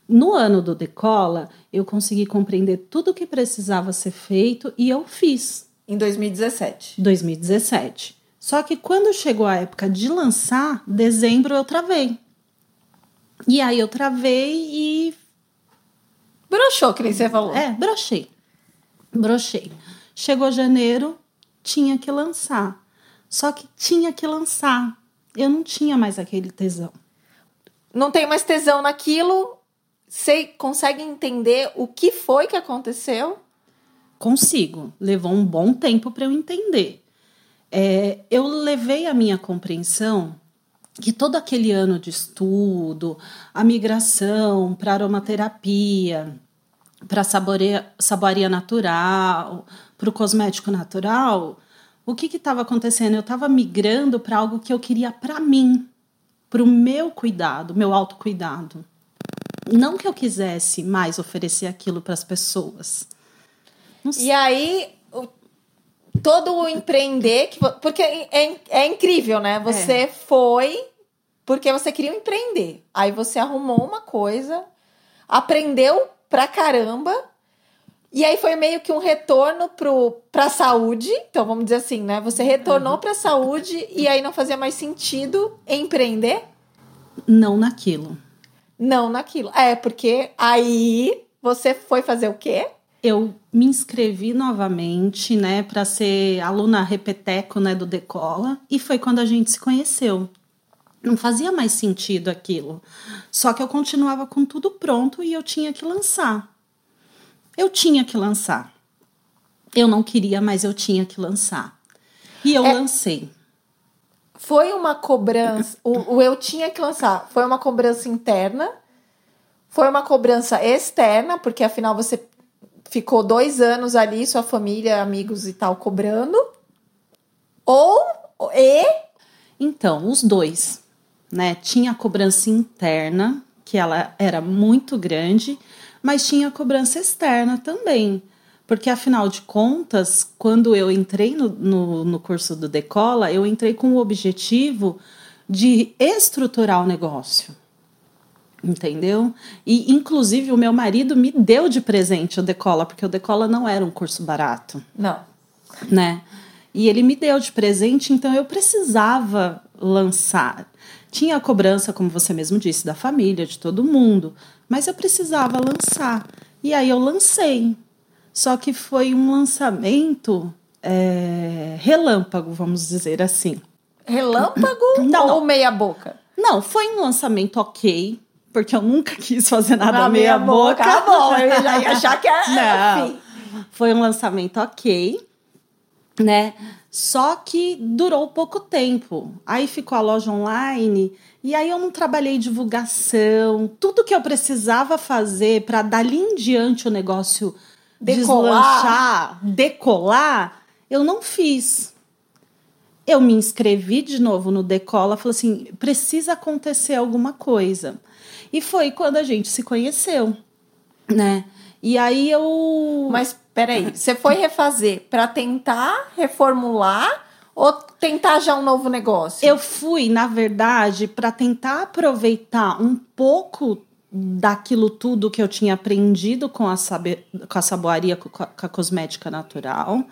no ano do Decola, eu consegui compreender tudo o que precisava ser feito e eu fiz. Em 2017. 2017. Só que quando chegou a época de lançar, dezembro eu travei. E aí eu travei e Broxou, que nem você falou. É, brochei. Brochei. Chegou janeiro, tinha que lançar. Só que tinha que lançar. Eu não tinha mais aquele tesão. Não tem mais tesão naquilo. Você consegue entender o que foi que aconteceu? Consigo. Levou um bom tempo para eu entender. É, eu levei a minha compreensão que todo aquele ano de estudo, a migração para aromaterapia, para saboaria natural, para o cosmético natural, o que estava acontecendo? Eu estava migrando para algo que eu queria para mim, para o meu cuidado, meu autocuidado. Não que eu quisesse mais oferecer aquilo para as pessoas. E aí, o- todo o empreender, que, porque é, é- é incrível, né? Você foi porque você queria empreender. Aí você arrumou uma coisa, aprendeu pra caramba, e aí foi meio que um retorno pro, pra saúde. Então, vamos dizer assim, né? Você retornou pra saúde e aí não fazia mais sentido empreender? Não naquilo. Não naquilo. É, porque aí você foi fazer o quê? eu me inscrevi novamente, né, para ser aluna repeteco, né, do Decola, e foi quando a gente se conheceu. Não fazia mais sentido aquilo. Só que eu continuava com tudo pronto e eu tinha que lançar. Eu tinha que lançar. Eu não queria, mas eu tinha que lançar. E eu É- lancei. Foi uma cobrança. O, o eu tinha que lançar. Foi uma cobrança interna. Foi uma cobrança externa, porque afinal você ficou dois anos ali, sua família, amigos e tal, cobrando. Ou. E. Então, os dois, né? Tinha a cobrança interna, que ela era muito grande, mas tinha a cobrança externa também. Porque, afinal de contas, quando eu entrei no, no, no curso do Decola, eu entrei com o objetivo de estruturar o negócio. Entendeu? E, inclusive, o meu marido me deu de presente o Decola, porque o Decola não era um curso barato Não. né? E ele me deu de presente, então eu precisava lançar. Tinha a cobrança, como você mesmo disse, da família, de todo mundo, mas eu precisava lançar. E aí eu lancei. Só que foi um lançamento é, relâmpago, vamos dizer assim. Relâmpago Não, ou não. meia-boca? Não, foi um lançamento ok, porque eu nunca <laughs> quis fazer nada Na meia boca. Tá bom, eu já ia achar que era. <laughs> Não. Enfim. Foi um lançamento ok, né? Só que durou pouco tempo. Aí ficou a loja online e aí eu não trabalhei divulgação, tudo que eu precisava fazer para dali em diante o negócio Decolar. deslanchar, decolar, eu não fiz. Eu me inscrevi de novo no Decola, falei assim, precisa acontecer alguma coisa. E foi quando a gente se conheceu, né? E aí eu Mas peraí, você foi refazer para tentar reformular ou tentar já um novo negócio? Eu fui, na verdade, para tentar aproveitar um pouco daquilo tudo que eu tinha aprendido com a, sabe, com a saboaria, com a, com a cosmética natural,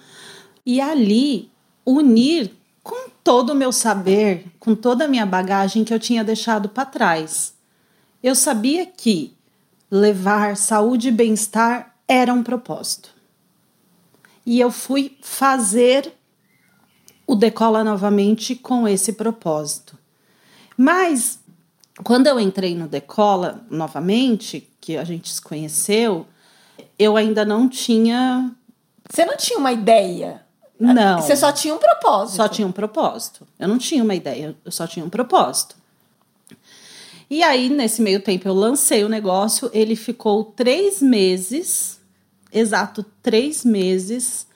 e ali unir com todo o meu saber, com toda a minha bagagem que eu tinha deixado para trás. Eu sabia que levar saúde e bem-estar era um propósito. E eu fui fazer o Decola novamente com esse propósito. Mas quando eu entrei no Decola novamente, que a gente se conheceu, eu ainda não tinha. Você não tinha uma ideia? Não. Você só tinha um propósito. Só tinha um propósito. Eu não tinha uma ideia, eu só tinha um propósito. E aí, nesse meio tempo, eu lancei o negócio. Ele ficou três meses, exato três meses,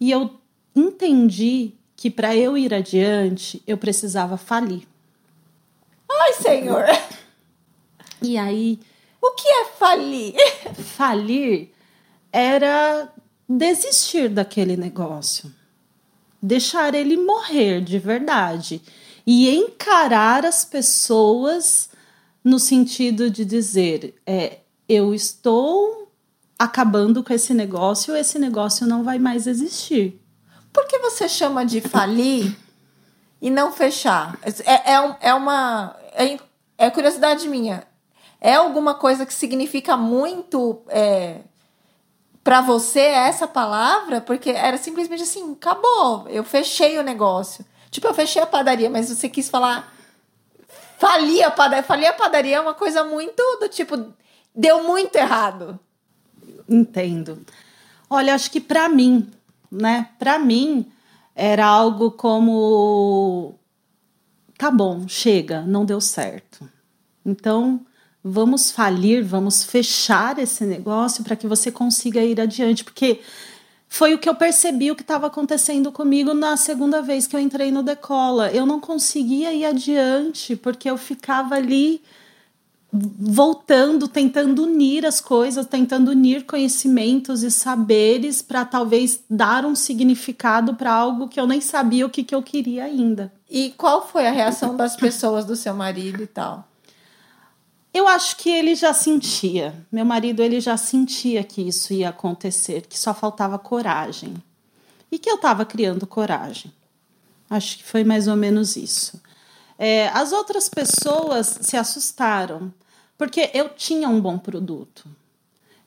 e eu entendi que para eu ir adiante, eu precisava falir. Ai, Senhor! E aí. O que é falir? Falir era desistir daquele negócio, deixar ele morrer de verdade e encarar as pessoas no sentido de dizer: é, eu estou acabando com esse negócio, esse negócio não vai mais existir. Por que você chama de falir e não fechar? É, é, é uma. É, é curiosidade minha. É alguma coisa que significa muito é, para você essa palavra? Porque era simplesmente assim: acabou, eu fechei o negócio. Tipo, eu fechei a padaria, mas você quis falar. Falir a padaria. Falir a padaria é uma coisa muito do tipo. Deu muito errado. Entendo. Olha, acho que para mim, né? Para mim era algo como tá bom, chega, não deu certo. Então, vamos falir, vamos fechar esse negócio para que você consiga ir adiante, porque foi o que eu percebi o que estava acontecendo comigo na segunda vez que eu entrei no Decola. Eu não conseguia ir adiante porque eu ficava ali voltando, tentando unir as coisas, tentando unir conhecimentos e saberes para talvez dar um significado para algo que eu nem sabia o que, que eu queria ainda. E qual foi a reação das pessoas do seu marido e tal? Eu acho que ele já sentia. Meu marido ele já sentia que isso ia acontecer, que só faltava coragem. E que eu estava criando coragem. Acho que foi mais ou menos isso. É, as outras pessoas se assustaram porque eu tinha um bom produto.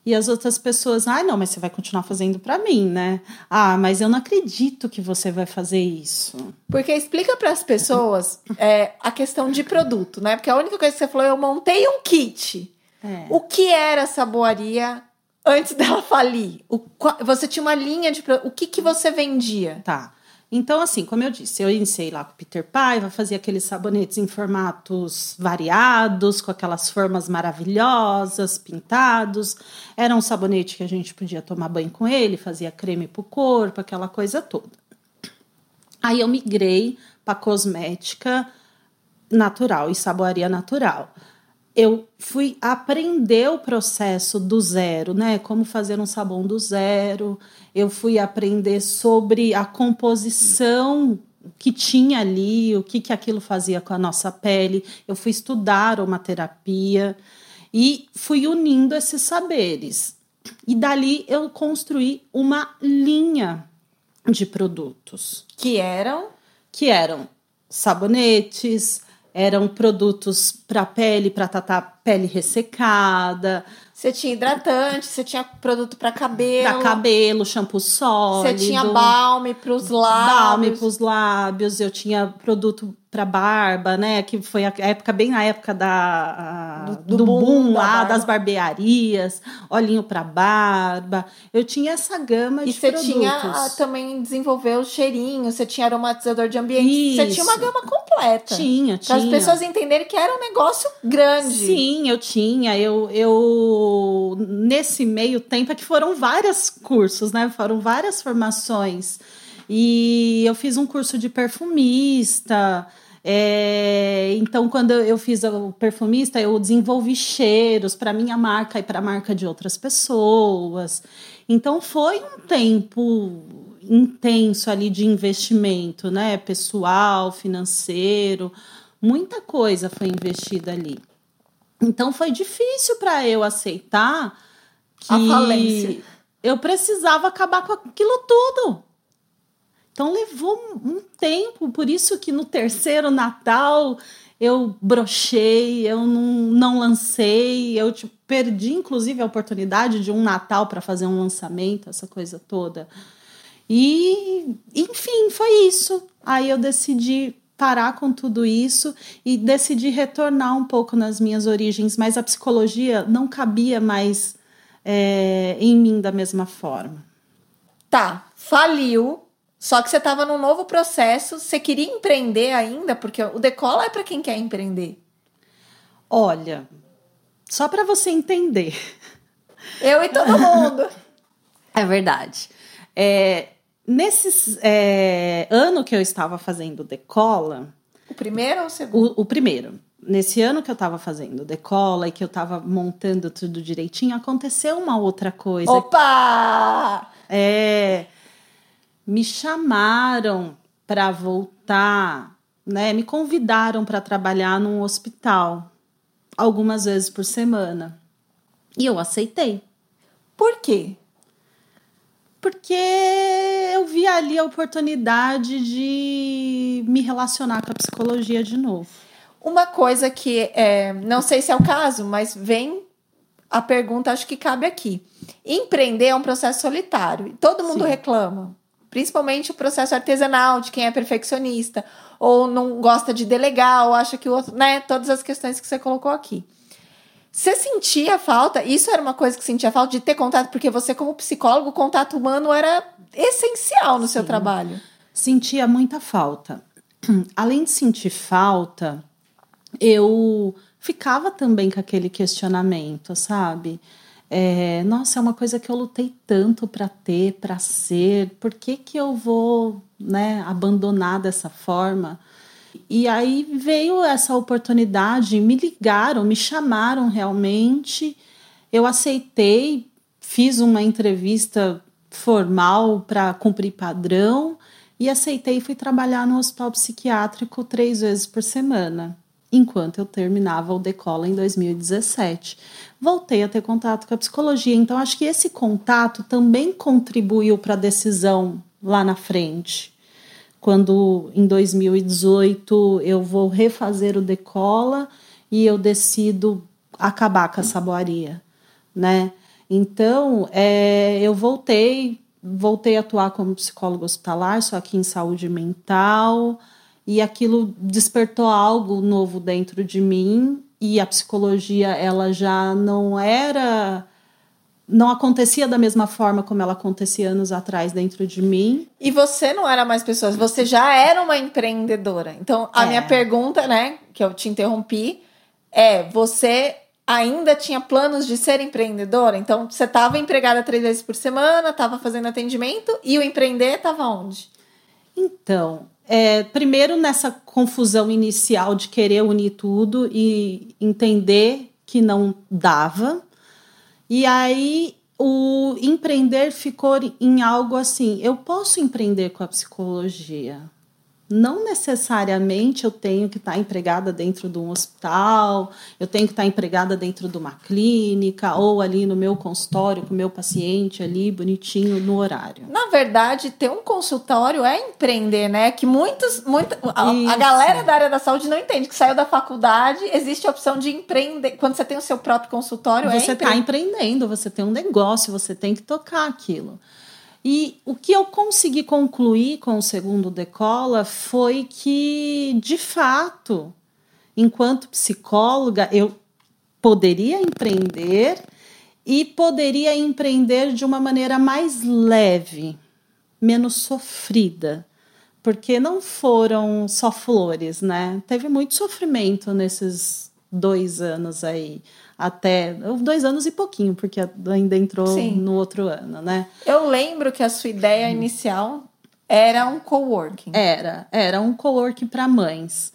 E as outras pessoas, ai, ah, não, mas você vai continuar fazendo para mim, né? Ah, mas eu não acredito que você vai fazer isso. Porque explica para as pessoas é, a questão de produto, né? Porque a única coisa que você falou, eu montei um kit. É. O que era essa boaria antes <laughs> dela falir? O, você tinha uma linha de. O que, que você vendia? Tá. Então, assim, como eu disse, eu iniciei lá com o Peter Paiva, fazia aqueles sabonetes em formatos variados, com aquelas formas maravilhosas, pintados. Era um sabonete que a gente podia tomar banho com ele, fazia creme para o corpo, aquela coisa toda. Aí eu migrei para cosmética natural e saboaria natural eu fui aprender o processo do zero, né? Como fazer um sabão do zero. Eu fui aprender sobre a composição que tinha ali, o que, que aquilo fazia com a nossa pele. Eu fui estudar uma terapia e fui unindo esses saberes. E dali eu construí uma linha de produtos. Que eram? Que eram sabonetes, eram produtos para pele, para tratar pele ressecada. Você tinha hidratante, você tinha produto para cabelo. Para cabelo, shampoo sólido. Você tinha balme para os lábios. Balme para os lábios. Eu tinha produto para barba, né? Que foi a época, bem na época da, do, do, do boom, boom lá, das barbearias, olhinho para barba. Eu tinha essa gama e de produtos. E você tinha também desenvolveu o cheirinho, você tinha aromatizador de ambiente. Isso. Você tinha uma gama completa. Tinha, tinha. Para as pessoas entenderem que era um negócio grande. Sim, eu tinha. Eu, eu nesse meio tempo é que foram vários cursos, né? Foram várias formações. E eu fiz um curso de perfumista. É, então, quando eu fiz o perfumista, eu desenvolvi cheiros para minha marca e para a marca de outras pessoas. Então, foi um tempo intenso ali de investimento, né? Pessoal, financeiro, muita coisa foi investida ali. Então, foi difícil para eu aceitar que eu precisava acabar com aquilo tudo Então levou um tempo, por isso que no terceiro Natal eu brochei, eu não, não lancei, eu tipo, perdi inclusive a oportunidade de um Natal para fazer um lançamento, essa coisa toda. E, enfim, foi isso. Aí eu decidi parar com tudo isso e decidi retornar um pouco nas minhas origens, mas a psicologia não cabia mais é, em mim da mesma forma. Tá, faliu, só que você estava num novo processo, você queria empreender ainda, porque o decola é para quem quer empreender. Olha, só para você entender. Eu e todo mundo. <laughs> é verdade. É, nesse é, ano que eu estava fazendo decola. O primeiro ou o segundo? O, o primeiro. Nesse ano que eu estava fazendo decola e que eu estava montando tudo direitinho, aconteceu uma outra coisa. Opa! É me chamaram para voltar, né? Me convidaram para trabalhar num hospital algumas vezes por semana. E eu aceitei. Por quê? Porque eu vi ali a oportunidade de me relacionar com a psicologia de novo. Uma coisa que é, não sei se é o caso, mas vem a pergunta, acho que cabe aqui. Empreender é um processo solitário. Todo mundo Sim. reclama. Principalmente o processo artesanal de quem é perfeccionista, ou não gosta de delegar, ou acha que o outro, né? Todas as questões que você colocou aqui. Você sentia falta, isso era uma coisa que sentia falta de ter contato, porque você, como psicólogo, o contato humano era essencial no Sim. seu trabalho. Sentia muita falta. <clears throat> Além de sentir falta, eu ficava também com aquele questionamento, sabe? É, nossa, é uma coisa que eu lutei tanto para ter, para ser, por que, que eu vou né, abandonar dessa forma? E aí veio essa oportunidade, me ligaram, me chamaram realmente, eu aceitei, fiz uma entrevista formal para cumprir padrão e aceitei e fui trabalhar no hospital psiquiátrico três vezes por semana enquanto eu terminava o Decola em 2017. Voltei a ter contato com a psicologia, então acho que esse contato também contribuiu para a decisão lá na frente. Quando em 2018 eu vou refazer o Decola e eu decido acabar com a saboaria, né? Então, é, eu voltei, voltei a atuar como psicólogo hospitalar, só que em saúde mental, e aquilo despertou algo novo dentro de mim e a psicologia ela já não era não acontecia da mesma forma como ela acontecia anos atrás dentro de mim. E você não era mais pessoas, você já era uma empreendedora. Então, a é. minha pergunta, né, que eu te interrompi, é: você ainda tinha planos de ser empreendedora? Então, você estava empregada três vezes por semana, estava fazendo atendimento e o empreender estava onde? Então, é, primeiro, nessa confusão inicial de querer unir tudo e entender que não dava. E aí o empreender ficou em algo assim: eu posso empreender com a psicologia, não necessariamente eu tenho que estar empregada dentro de um hospital, eu tenho que estar empregada dentro de uma clínica ou ali no meu consultório com o meu paciente ali bonitinho no horário. Na verdade, ter um consultório é empreender, né? Que muitos, muita, a, a, galera da área da saúde não entende que saiu da faculdade, existe a opção de empreender. Quando você tem o seu próprio consultório, você está é empreendendo, você tem um negócio, você tem que tocar aquilo. E o que eu consegui concluir com o segundo Decola foi que, de fato, enquanto psicóloga, eu poderia empreender e poderia empreender de uma maneira mais leve, menos sofrida, porque não foram só flores, né? Teve muito sofrimento nesses dois anos aí até dois anos e pouquinho, porque ainda entrou Sim. no outro ano, né? Eu lembro que a sua ideia inicial era um coworking. Era, era um coworking para mães.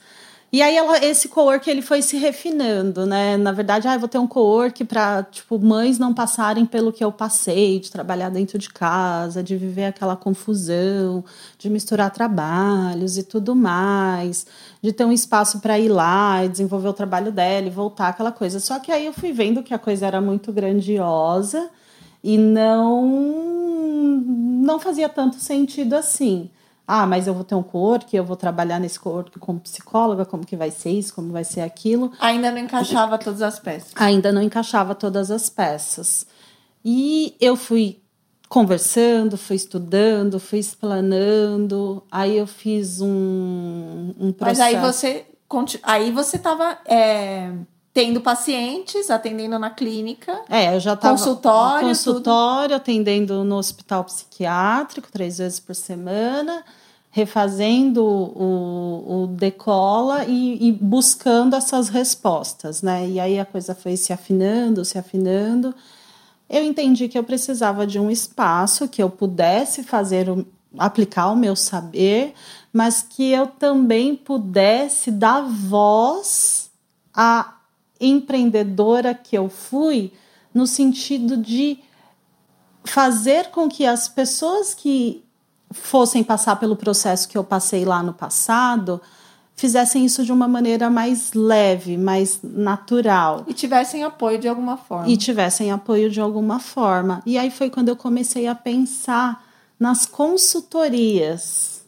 E aí ela, esse co-work ele foi se refinando, né? Na verdade, ah, vou ter um co-work para tipo mães não passarem pelo que eu passei, de trabalhar dentro de casa, de viver aquela confusão, de misturar trabalhos e tudo mais, de ter um espaço para ir lá e desenvolver o trabalho dela e voltar aquela coisa. Só que aí eu fui vendo que a coisa era muito grandiosa e não não fazia tanto sentido assim Ah, mas eu vou ter um que eu vou trabalhar nesse corpo como psicóloga, como que vai ser isso, como vai ser aquilo. Ainda não encaixava todas as peças. Ainda não encaixava todas as peças. E eu fui conversando, fui estudando, fui explanando. Aí eu fiz um, um processo. Mas aí você aí você estava é, tendo pacientes, atendendo na clínica. É, eu já estava consultório, consultório, tudo. atendendo no hospital psiquiátrico três vezes por semana, refazendo o, o decola e, e buscando essas respostas, né? E aí a coisa foi se afinando, se afinando. Eu entendi que eu precisava de um espaço que eu pudesse fazer o, aplicar o meu saber, mas que eu também pudesse dar voz à empreendedora que eu fui, no sentido de fazer com que as pessoas que fossem passar pelo processo que eu passei lá no passado fizessem isso de uma maneira mais leve, mais natural. E tivessem apoio de alguma forma. E tivessem apoio de alguma forma. E aí foi quando eu comecei a pensar nas consultorias,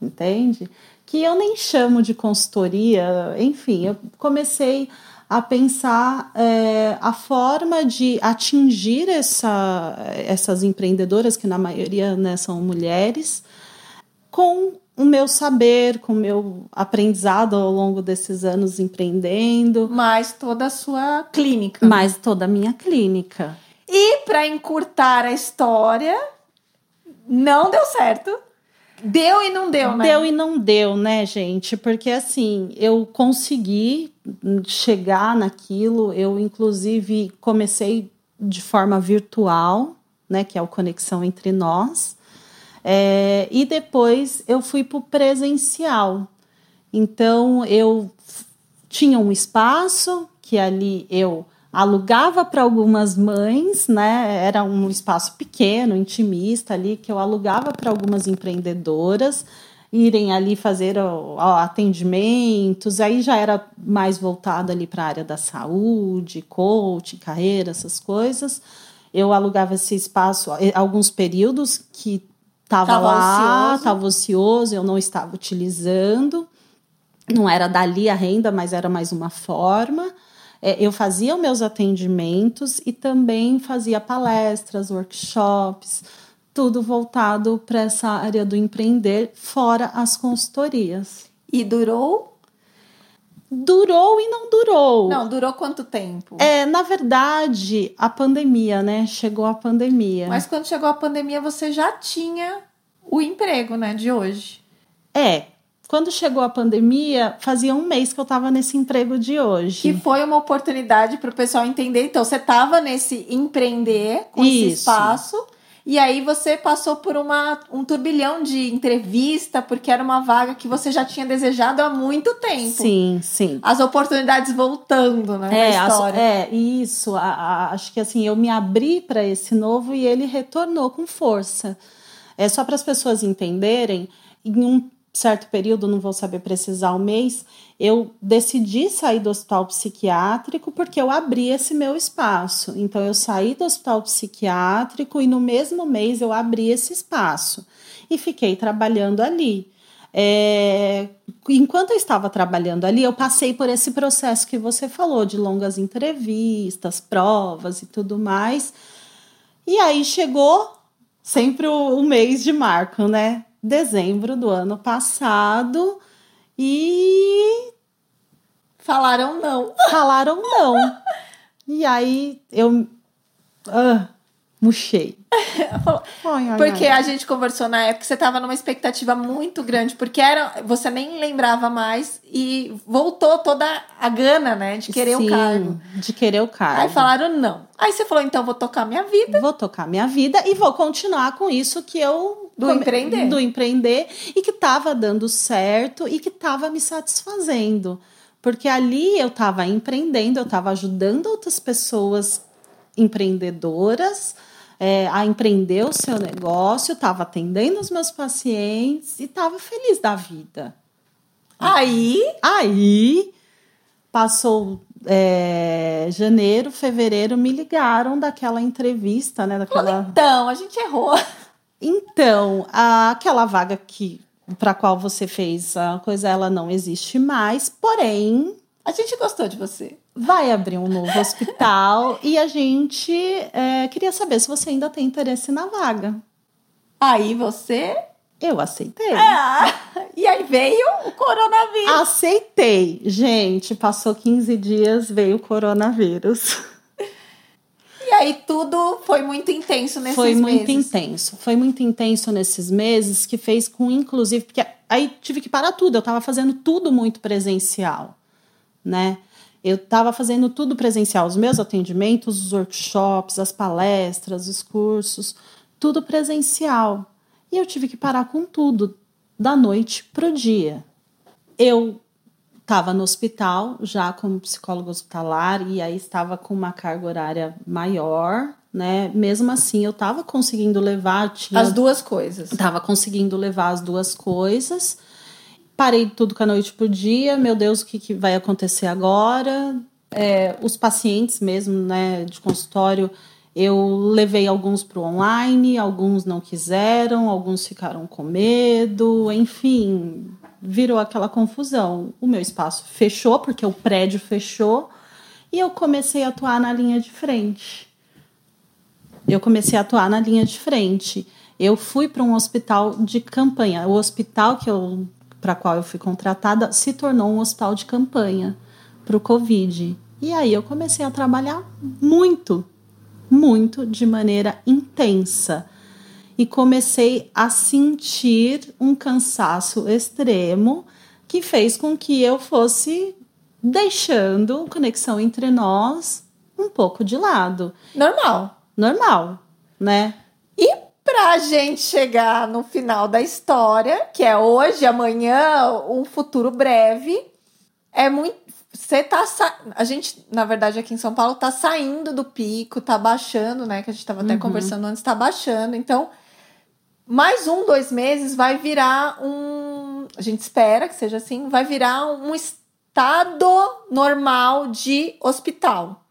entende? Que eu nem chamo de consultoria, enfim, eu comecei a pensar é, a forma de atingir essa, essas empreendedoras, que na maioria né, são mulheres, com o meu saber, com o meu aprendizado ao longo desses anos empreendendo. Mais toda a sua clínica. Mais toda a minha clínica. E para encurtar a história, não deu certo. Deu e não deu, né? Deu e não deu, né, gente? Porque assim, eu consegui chegar naquilo, eu inclusive comecei de forma virtual, né, que é o Conexão Entre Nós, é, e depois eu fui para o presencial. Então eu tinha um espaço que ali eu alugava para algumas mães, né? Era um espaço pequeno, intimista ali, que eu alugava para algumas empreendedoras irem ali fazer ó, atendimentos, aí já era mais voltado ali para a área da saúde, coaching, carreira, essas coisas. Eu alugava esse espaço eh, alguns períodos que estava lá, estava ocioso, eu não estava utilizando. Não era dali a renda, mas era mais uma forma eu fazia os meus atendimentos e também fazia palestras, workshops, tudo voltado para essa área do empreender, fora as consultorias. E durou? Durou e não durou. Não, durou quanto tempo? É, na verdade, a pandemia, né? Chegou a pandemia. Mas quando chegou a pandemia, você já tinha o emprego, né, de hoje. É, quando chegou a pandemia, fazia um mês que eu estava nesse emprego de hoje. Que foi uma oportunidade para o pessoal entender. Então, você estava nesse empreender com Isso. esse espaço. E aí você passou por uma, um turbilhão de entrevista, porque era uma vaga que você já tinha desejado há muito tempo. Sim, sim. As oportunidades voltando, né? É, as, é isso. A, a, acho que assim, eu me abri para esse novo e ele retornou com força. É só para as pessoas entenderem, em um certo período, não vou saber precisar o mês, eu decidi sair do hospital psiquiátrico porque eu abri esse meu espaço. Então, eu saí do hospital psiquiátrico e no mesmo mês eu abri esse espaço e fiquei trabalhando ali. É, enquanto eu estava trabalhando ali, eu passei por esse processo que você falou, de longas entrevistas, provas e tudo mais. E aí chegou sempre o, o mês de marco, né? Dezembro do ano passado e falaram não. <laughs> Falaram não. e aí eu uh, murchei. porque a gente conversou na época, você estava numa expectativa muito grande, porque era, você nem lembrava mais e voltou toda a gana, né, de querer Sim, o cargo. De querer o cargo. Aí falaram não. Aí você falou, então vou tocar minha vida. Vou tocar minha vida e vou continuar com isso que eu do empreender. Do empreender e que estava dando certo e que estava me satisfazendo. Porque ali eu estava empreendendo, eu estava ajudando outras pessoas empreendedoras é, a empreender o seu negócio, estava atendendo os meus pacientes e estava feliz da vida. Aí? Aí passou é, janeiro, fevereiro, me ligaram daquela entrevista, né? Daquela... Então, a gente errou. Então, a, aquela vaga que para qual você fez a coisa, ela não existe mais, porém, a gente gostou de você. Vai abrir um novo <laughs> hospital e a gente é, queria saber se você ainda tem interesse na vaga. Aí você eu aceitei. É. E aí veio o coronavírus. Aceitei. Gente, passou 15 dias, veio o coronavírus. E aí tudo foi muito intenso nesses foi meses. Foi muito intenso. Foi muito intenso nesses meses, que fez com, inclusive, porque aí tive que parar tudo. Eu estava fazendo tudo muito presencial, né? Eu estava fazendo tudo presencial, os meus atendimentos, os workshops, as palestras, os cursos, tudo presencial. E eu tive que parar com tudo, da noite pro dia. Eu estava no hospital, já como psicólogo hospitalar, e aí estava com uma carga horária maior, né? Mesmo assim, eu estava conseguindo levar. Tinha, as duas coisas. Estava conseguindo levar as duas coisas. Parei tudo com a noite pro dia. Meu Deus, o que, que vai acontecer agora? É, os pacientes mesmo, né, de consultório, eu levei alguns para o online, alguns não quiseram, alguns ficaram com medo, enfim, virou aquela confusão. O meu espaço fechou, porque o prédio fechou, e eu comecei a atuar na linha de frente. Eu comecei a atuar na linha de frente. Eu fui para um hospital de campanha. O hospital que eu para qual eu fui contratada se tornou um hospital de campanha para o Covid. E aí eu comecei a trabalhar muito muito de maneira intensa e comecei a sentir um cansaço extremo que fez com que eu fosse deixando conexão entre nós um pouco de lado. Normal. Normal, né? E pra gente chegar no final da história, que é hoje, amanhã, um futuro breve, é muito você tá. Sa... A gente, na verdade, aqui em São Paulo, tá saindo do pico, tá baixando, né? Que a gente tava até uhum. conversando antes, tá baixando. Então, mais um, dois meses vai virar um. A gente espera que seja assim, vai virar um estado normal de hospital.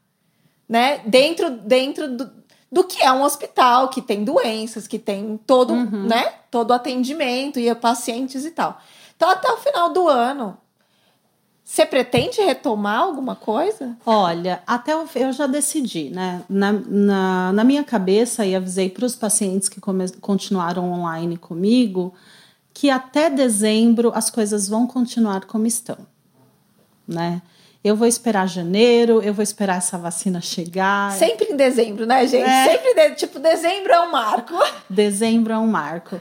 Né? Dentro, dentro do, do que é um hospital, que tem doenças, que tem todo, uhum. né? Todo atendimento e pacientes e tal. Então, até o final do ano, você pretende retomar alguma coisa? Olha, até eu, eu já decidi, né? Na, na, na, minha cabeça, e avisei para os pacientes que come, continuaram online comigo, que até dezembro as coisas vão continuar como estão, né? Eu vou esperar janeiro, eu vou esperar essa vacina chegar. Sempre em dezembro, né, gente? É. Sempre, de, tipo, dezembro é um marco. Dezembro é um marco.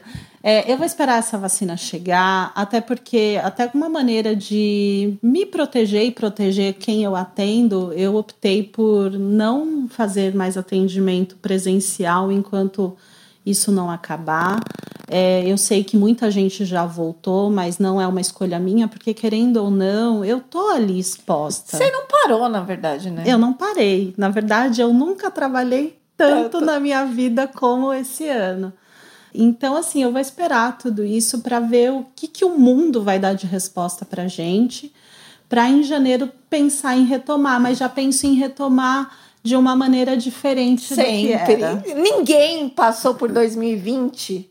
É, eu vou esperar essa vacina chegar, até porque, até uma maneira de me proteger e proteger quem eu atendo, eu optei por não fazer mais atendimento presencial enquanto isso não acabar. É, eu sei que muita gente já voltou, mas não é uma escolha minha, porque querendo ou não, eu tô ali exposta. Você não parou, na verdade, né? Eu não parei. Na verdade, eu nunca trabalhei tanto, tanto. na minha vida como esse ano. Então, assim, eu vou esperar tudo isso para ver o que, que o mundo vai dar de resposta para gente, para em janeiro pensar em retomar, mas já penso em retomar de uma maneira diferente Sempre. Ninguém passou por 2020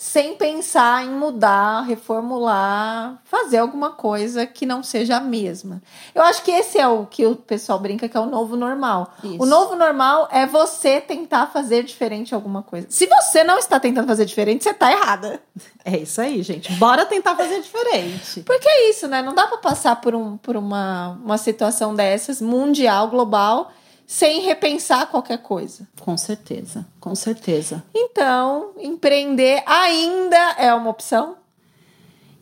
sem pensar em mudar, reformular, fazer alguma coisa que não seja a mesma. Eu acho que esse é o que o pessoal brinca que é o novo normal. Isso. O novo normal é você tentar fazer diferente alguma coisa. Se você não está tentando fazer diferente, você está errada. <laughs> É isso aí, gente. Bora tentar fazer diferente. Porque é isso, né? Não dá para passar por, um, por uma, uma situação dessas, mundial, global, sem repensar qualquer coisa. Com certeza, com certeza. Então, empreender ainda é uma opção?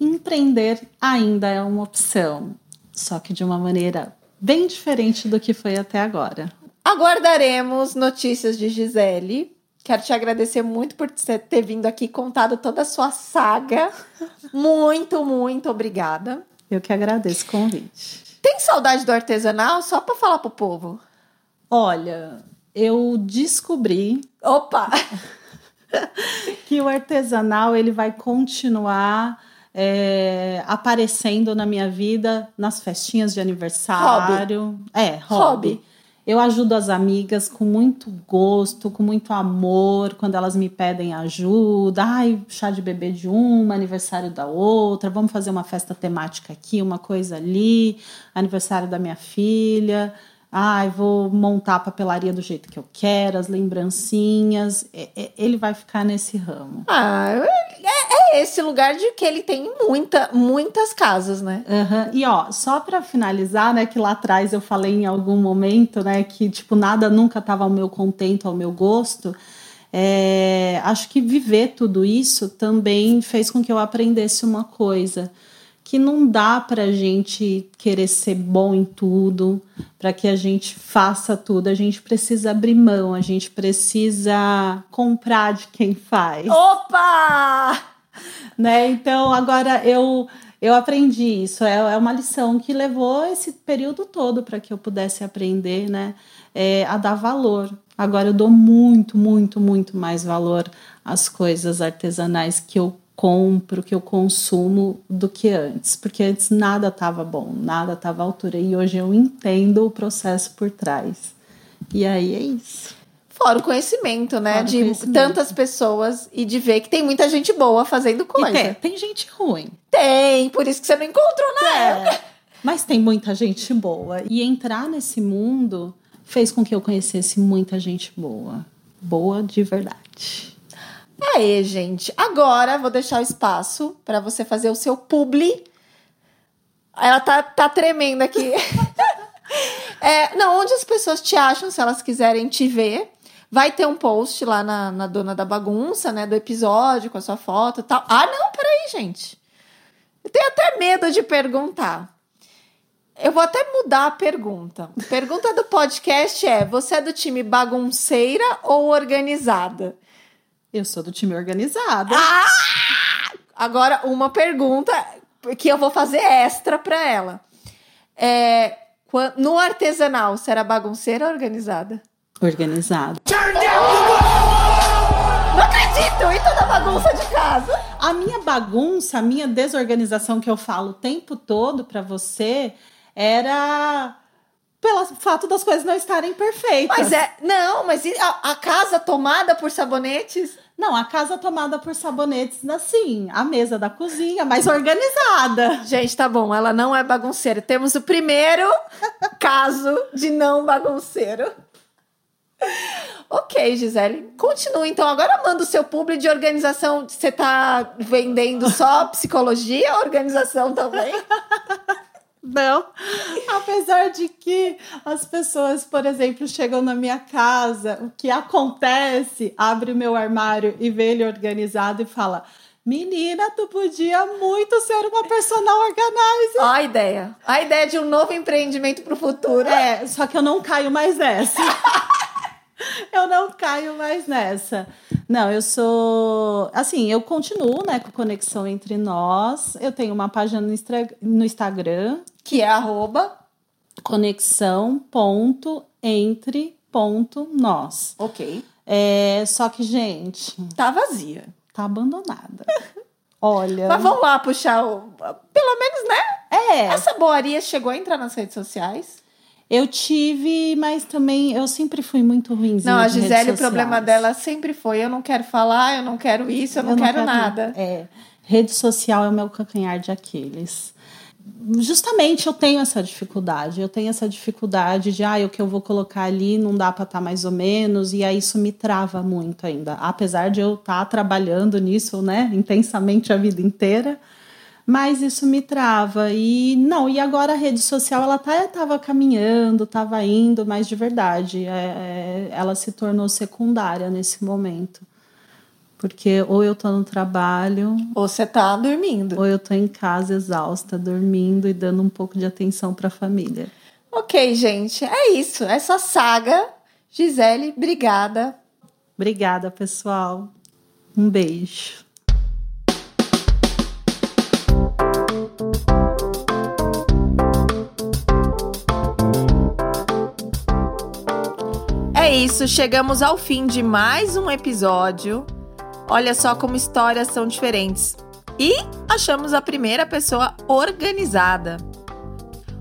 Empreender ainda é uma opção, só que de uma maneira bem diferente do que foi até agora. Aguardaremos notícias de Gisele. Quero te agradecer muito por ter vindo aqui contado toda a sua saga. <laughs> muito, muito obrigada. Eu que agradeço o convite. Tem saudade do artesanal? Só para falar pro povo. Olha, eu descobri. Opa! <laughs> que o artesanal ele vai continuar é, aparecendo na minha vida nas festinhas de aniversário. Hobby. É, hobby. hobby. Eu ajudo as amigas com muito gosto, com muito amor, quando elas me pedem ajuda. Ai, chá de bebê de uma, aniversário da outra, vamos fazer uma festa temática aqui, uma coisa ali, aniversário da minha filha. Ai, vou montar a papelaria do jeito que eu quero, as lembrancinhas. Ele vai ficar nesse ramo. Ah, é, é esse lugar de que ele tem muita, muitas casas, né? Uhum. E ó, só para finalizar, né, que lá atrás eu falei em algum momento, né, que tipo nada nunca estava ao meu contento, ao meu gosto. É, acho que viver tudo isso também fez com que eu aprendesse uma coisa que não dá para a gente querer ser bom em tudo, para que a gente faça tudo. A gente precisa abrir mão, a gente precisa comprar de quem faz. Opa! Né? Então, agora eu eu aprendi isso. É, é uma lição que levou esse período todo para que eu pudesse aprender, né? É, a dar valor. Agora eu dou muito, muito, muito mais valor às coisas artesanais que eu compro, que eu consumo do que antes, porque antes nada estava bom, nada estava à altura e hoje eu entendo o processo por trás. E aí é isso. Fora o conhecimento, né? Fora de conhecimento. tantas pessoas e de ver que tem muita gente boa fazendo coisa. Tem, tem, gente ruim. Tem, por isso que você não encontrou na é, época. Mas tem muita gente boa. E entrar nesse mundo fez com que eu conhecesse muita gente boa. Boa de verdade. Aí, gente. Agora vou deixar o espaço para você fazer o seu publi. Ela tá, tá tremendo aqui. <laughs> é, não, onde as pessoas te acham, se elas quiserem te ver. Vai ter um post lá na, na Dona da Bagunça, né? Do episódio, com a sua foto e tal. Ah, não, peraí, gente. Eu tenho até medo de perguntar. Eu vou até mudar a pergunta. A pergunta do podcast é: você é do time bagunceira ou organizada? Eu sou do time organizado. Ah! Agora, uma pergunta que eu vou fazer extra para ela. É, no artesanal, você era bagunceira ou organizada? Organizado. Não acredito! E toda bagunça de casa? A minha bagunça, a minha desorganização que eu falo o tempo todo para você era pelo fato das coisas não estarem perfeitas. Mas é. Não, mas a, a, casa tomada por sabonetes? Não, a casa tomada por sabonetes, assim, a mesa da cozinha, mais organizada. Gente, tá bom, ela não é bagunceira. Temos o primeiro <laughs> caso de não bagunceiro. Ok, Gisele. Continua então. Agora manda o seu público de organização. Você tá vendendo só psicologia, organização também? <laughs> Não. Apesar de que as pessoas, por exemplo, chegam na minha casa, o que acontece? Abre o meu armário e vê ele organizado e fala: Menina, tu podia muito ser uma personal organizer. Ó a ideia. A ideia de um novo empreendimento para o futuro. É, só que eu não caio mais nessa. <laughs> eu não caio mais nessa. Não, eu sou. Assim, eu continuo né, com conexão entre nós. Eu tenho uma página no, no Instagram. Que é arroba conexão.entre.nós. Ok. É, só que, gente. Tá vazia. Tá abandonada. Olha. Mas vamos lá puxar o. Pelo menos, né? É. Essa boaria chegou a entrar nas redes sociais. Eu tive, mas também eu sempre fui muito ruimzinha. Não, a Gisele, o problema dela sempre foi: eu não quero falar, eu não quero isso, eu não, eu não quero, quero, nada. É, rede social é o meu calcanhar de Aquiles. Justamente eu tenho essa dificuldade, eu tenho essa dificuldade de, ah, o que eu vou colocar ali não dá para estar tá mais ou menos, e aí isso me trava muito ainda. Apesar de eu estar tá trabalhando nisso, né, intensamente a vida inteira, mas isso me trava. E não, e agora a rede social ela até estava caminhando, estava indo, mas de verdade, é, é, ela se tornou secundária nesse momento. Porque ou eu tô no trabalho. Ou você tá dormindo. Ou eu tô em casa exausta, dormindo e dando um pouco de atenção para a família. Ok, gente, é isso. Essa saga. Gisele, obrigada. Obrigada, pessoal. Um beijo. É isso, chegamos ao fim de mais um episódio. Olha só como histórias são diferentes. E achamos a primeira pessoa organizada.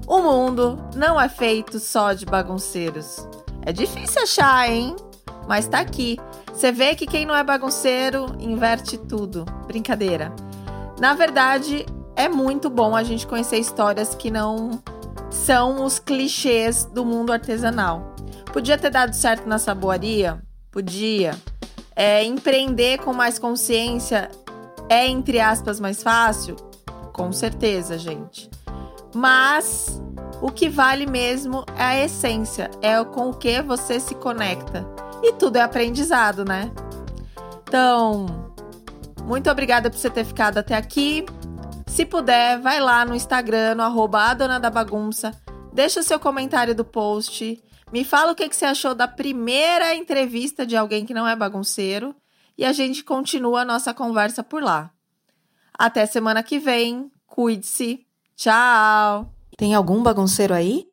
O mundo não é feito só de bagunceiros. É difícil achar, hein? Mas tá aqui. Você vê que quem não é bagunceiro inverte tudo. Brincadeira. Na verdade, é muito bom a gente conhecer histórias que não são os clichês do mundo artesanal. Podia ter dado certo na saboaria? Podia. É, empreender com mais consciência é, entre aspas, mais fácil? Com certeza, gente. Mas o que vale mesmo é a essência, é com o que você se conecta. E tudo é aprendizado, né? Então, muito obrigada por você ter ficado até aqui. Se puder, vai lá no Instagram, no arroba Dona da Bagunça, deixa seu comentário do post, me fala o que, que você achou da primeira entrevista de alguém que não é bagunceiro e a gente continua a nossa conversa por lá. Até semana que vem, cuide-se, tchau! Tem algum bagunceiro aí?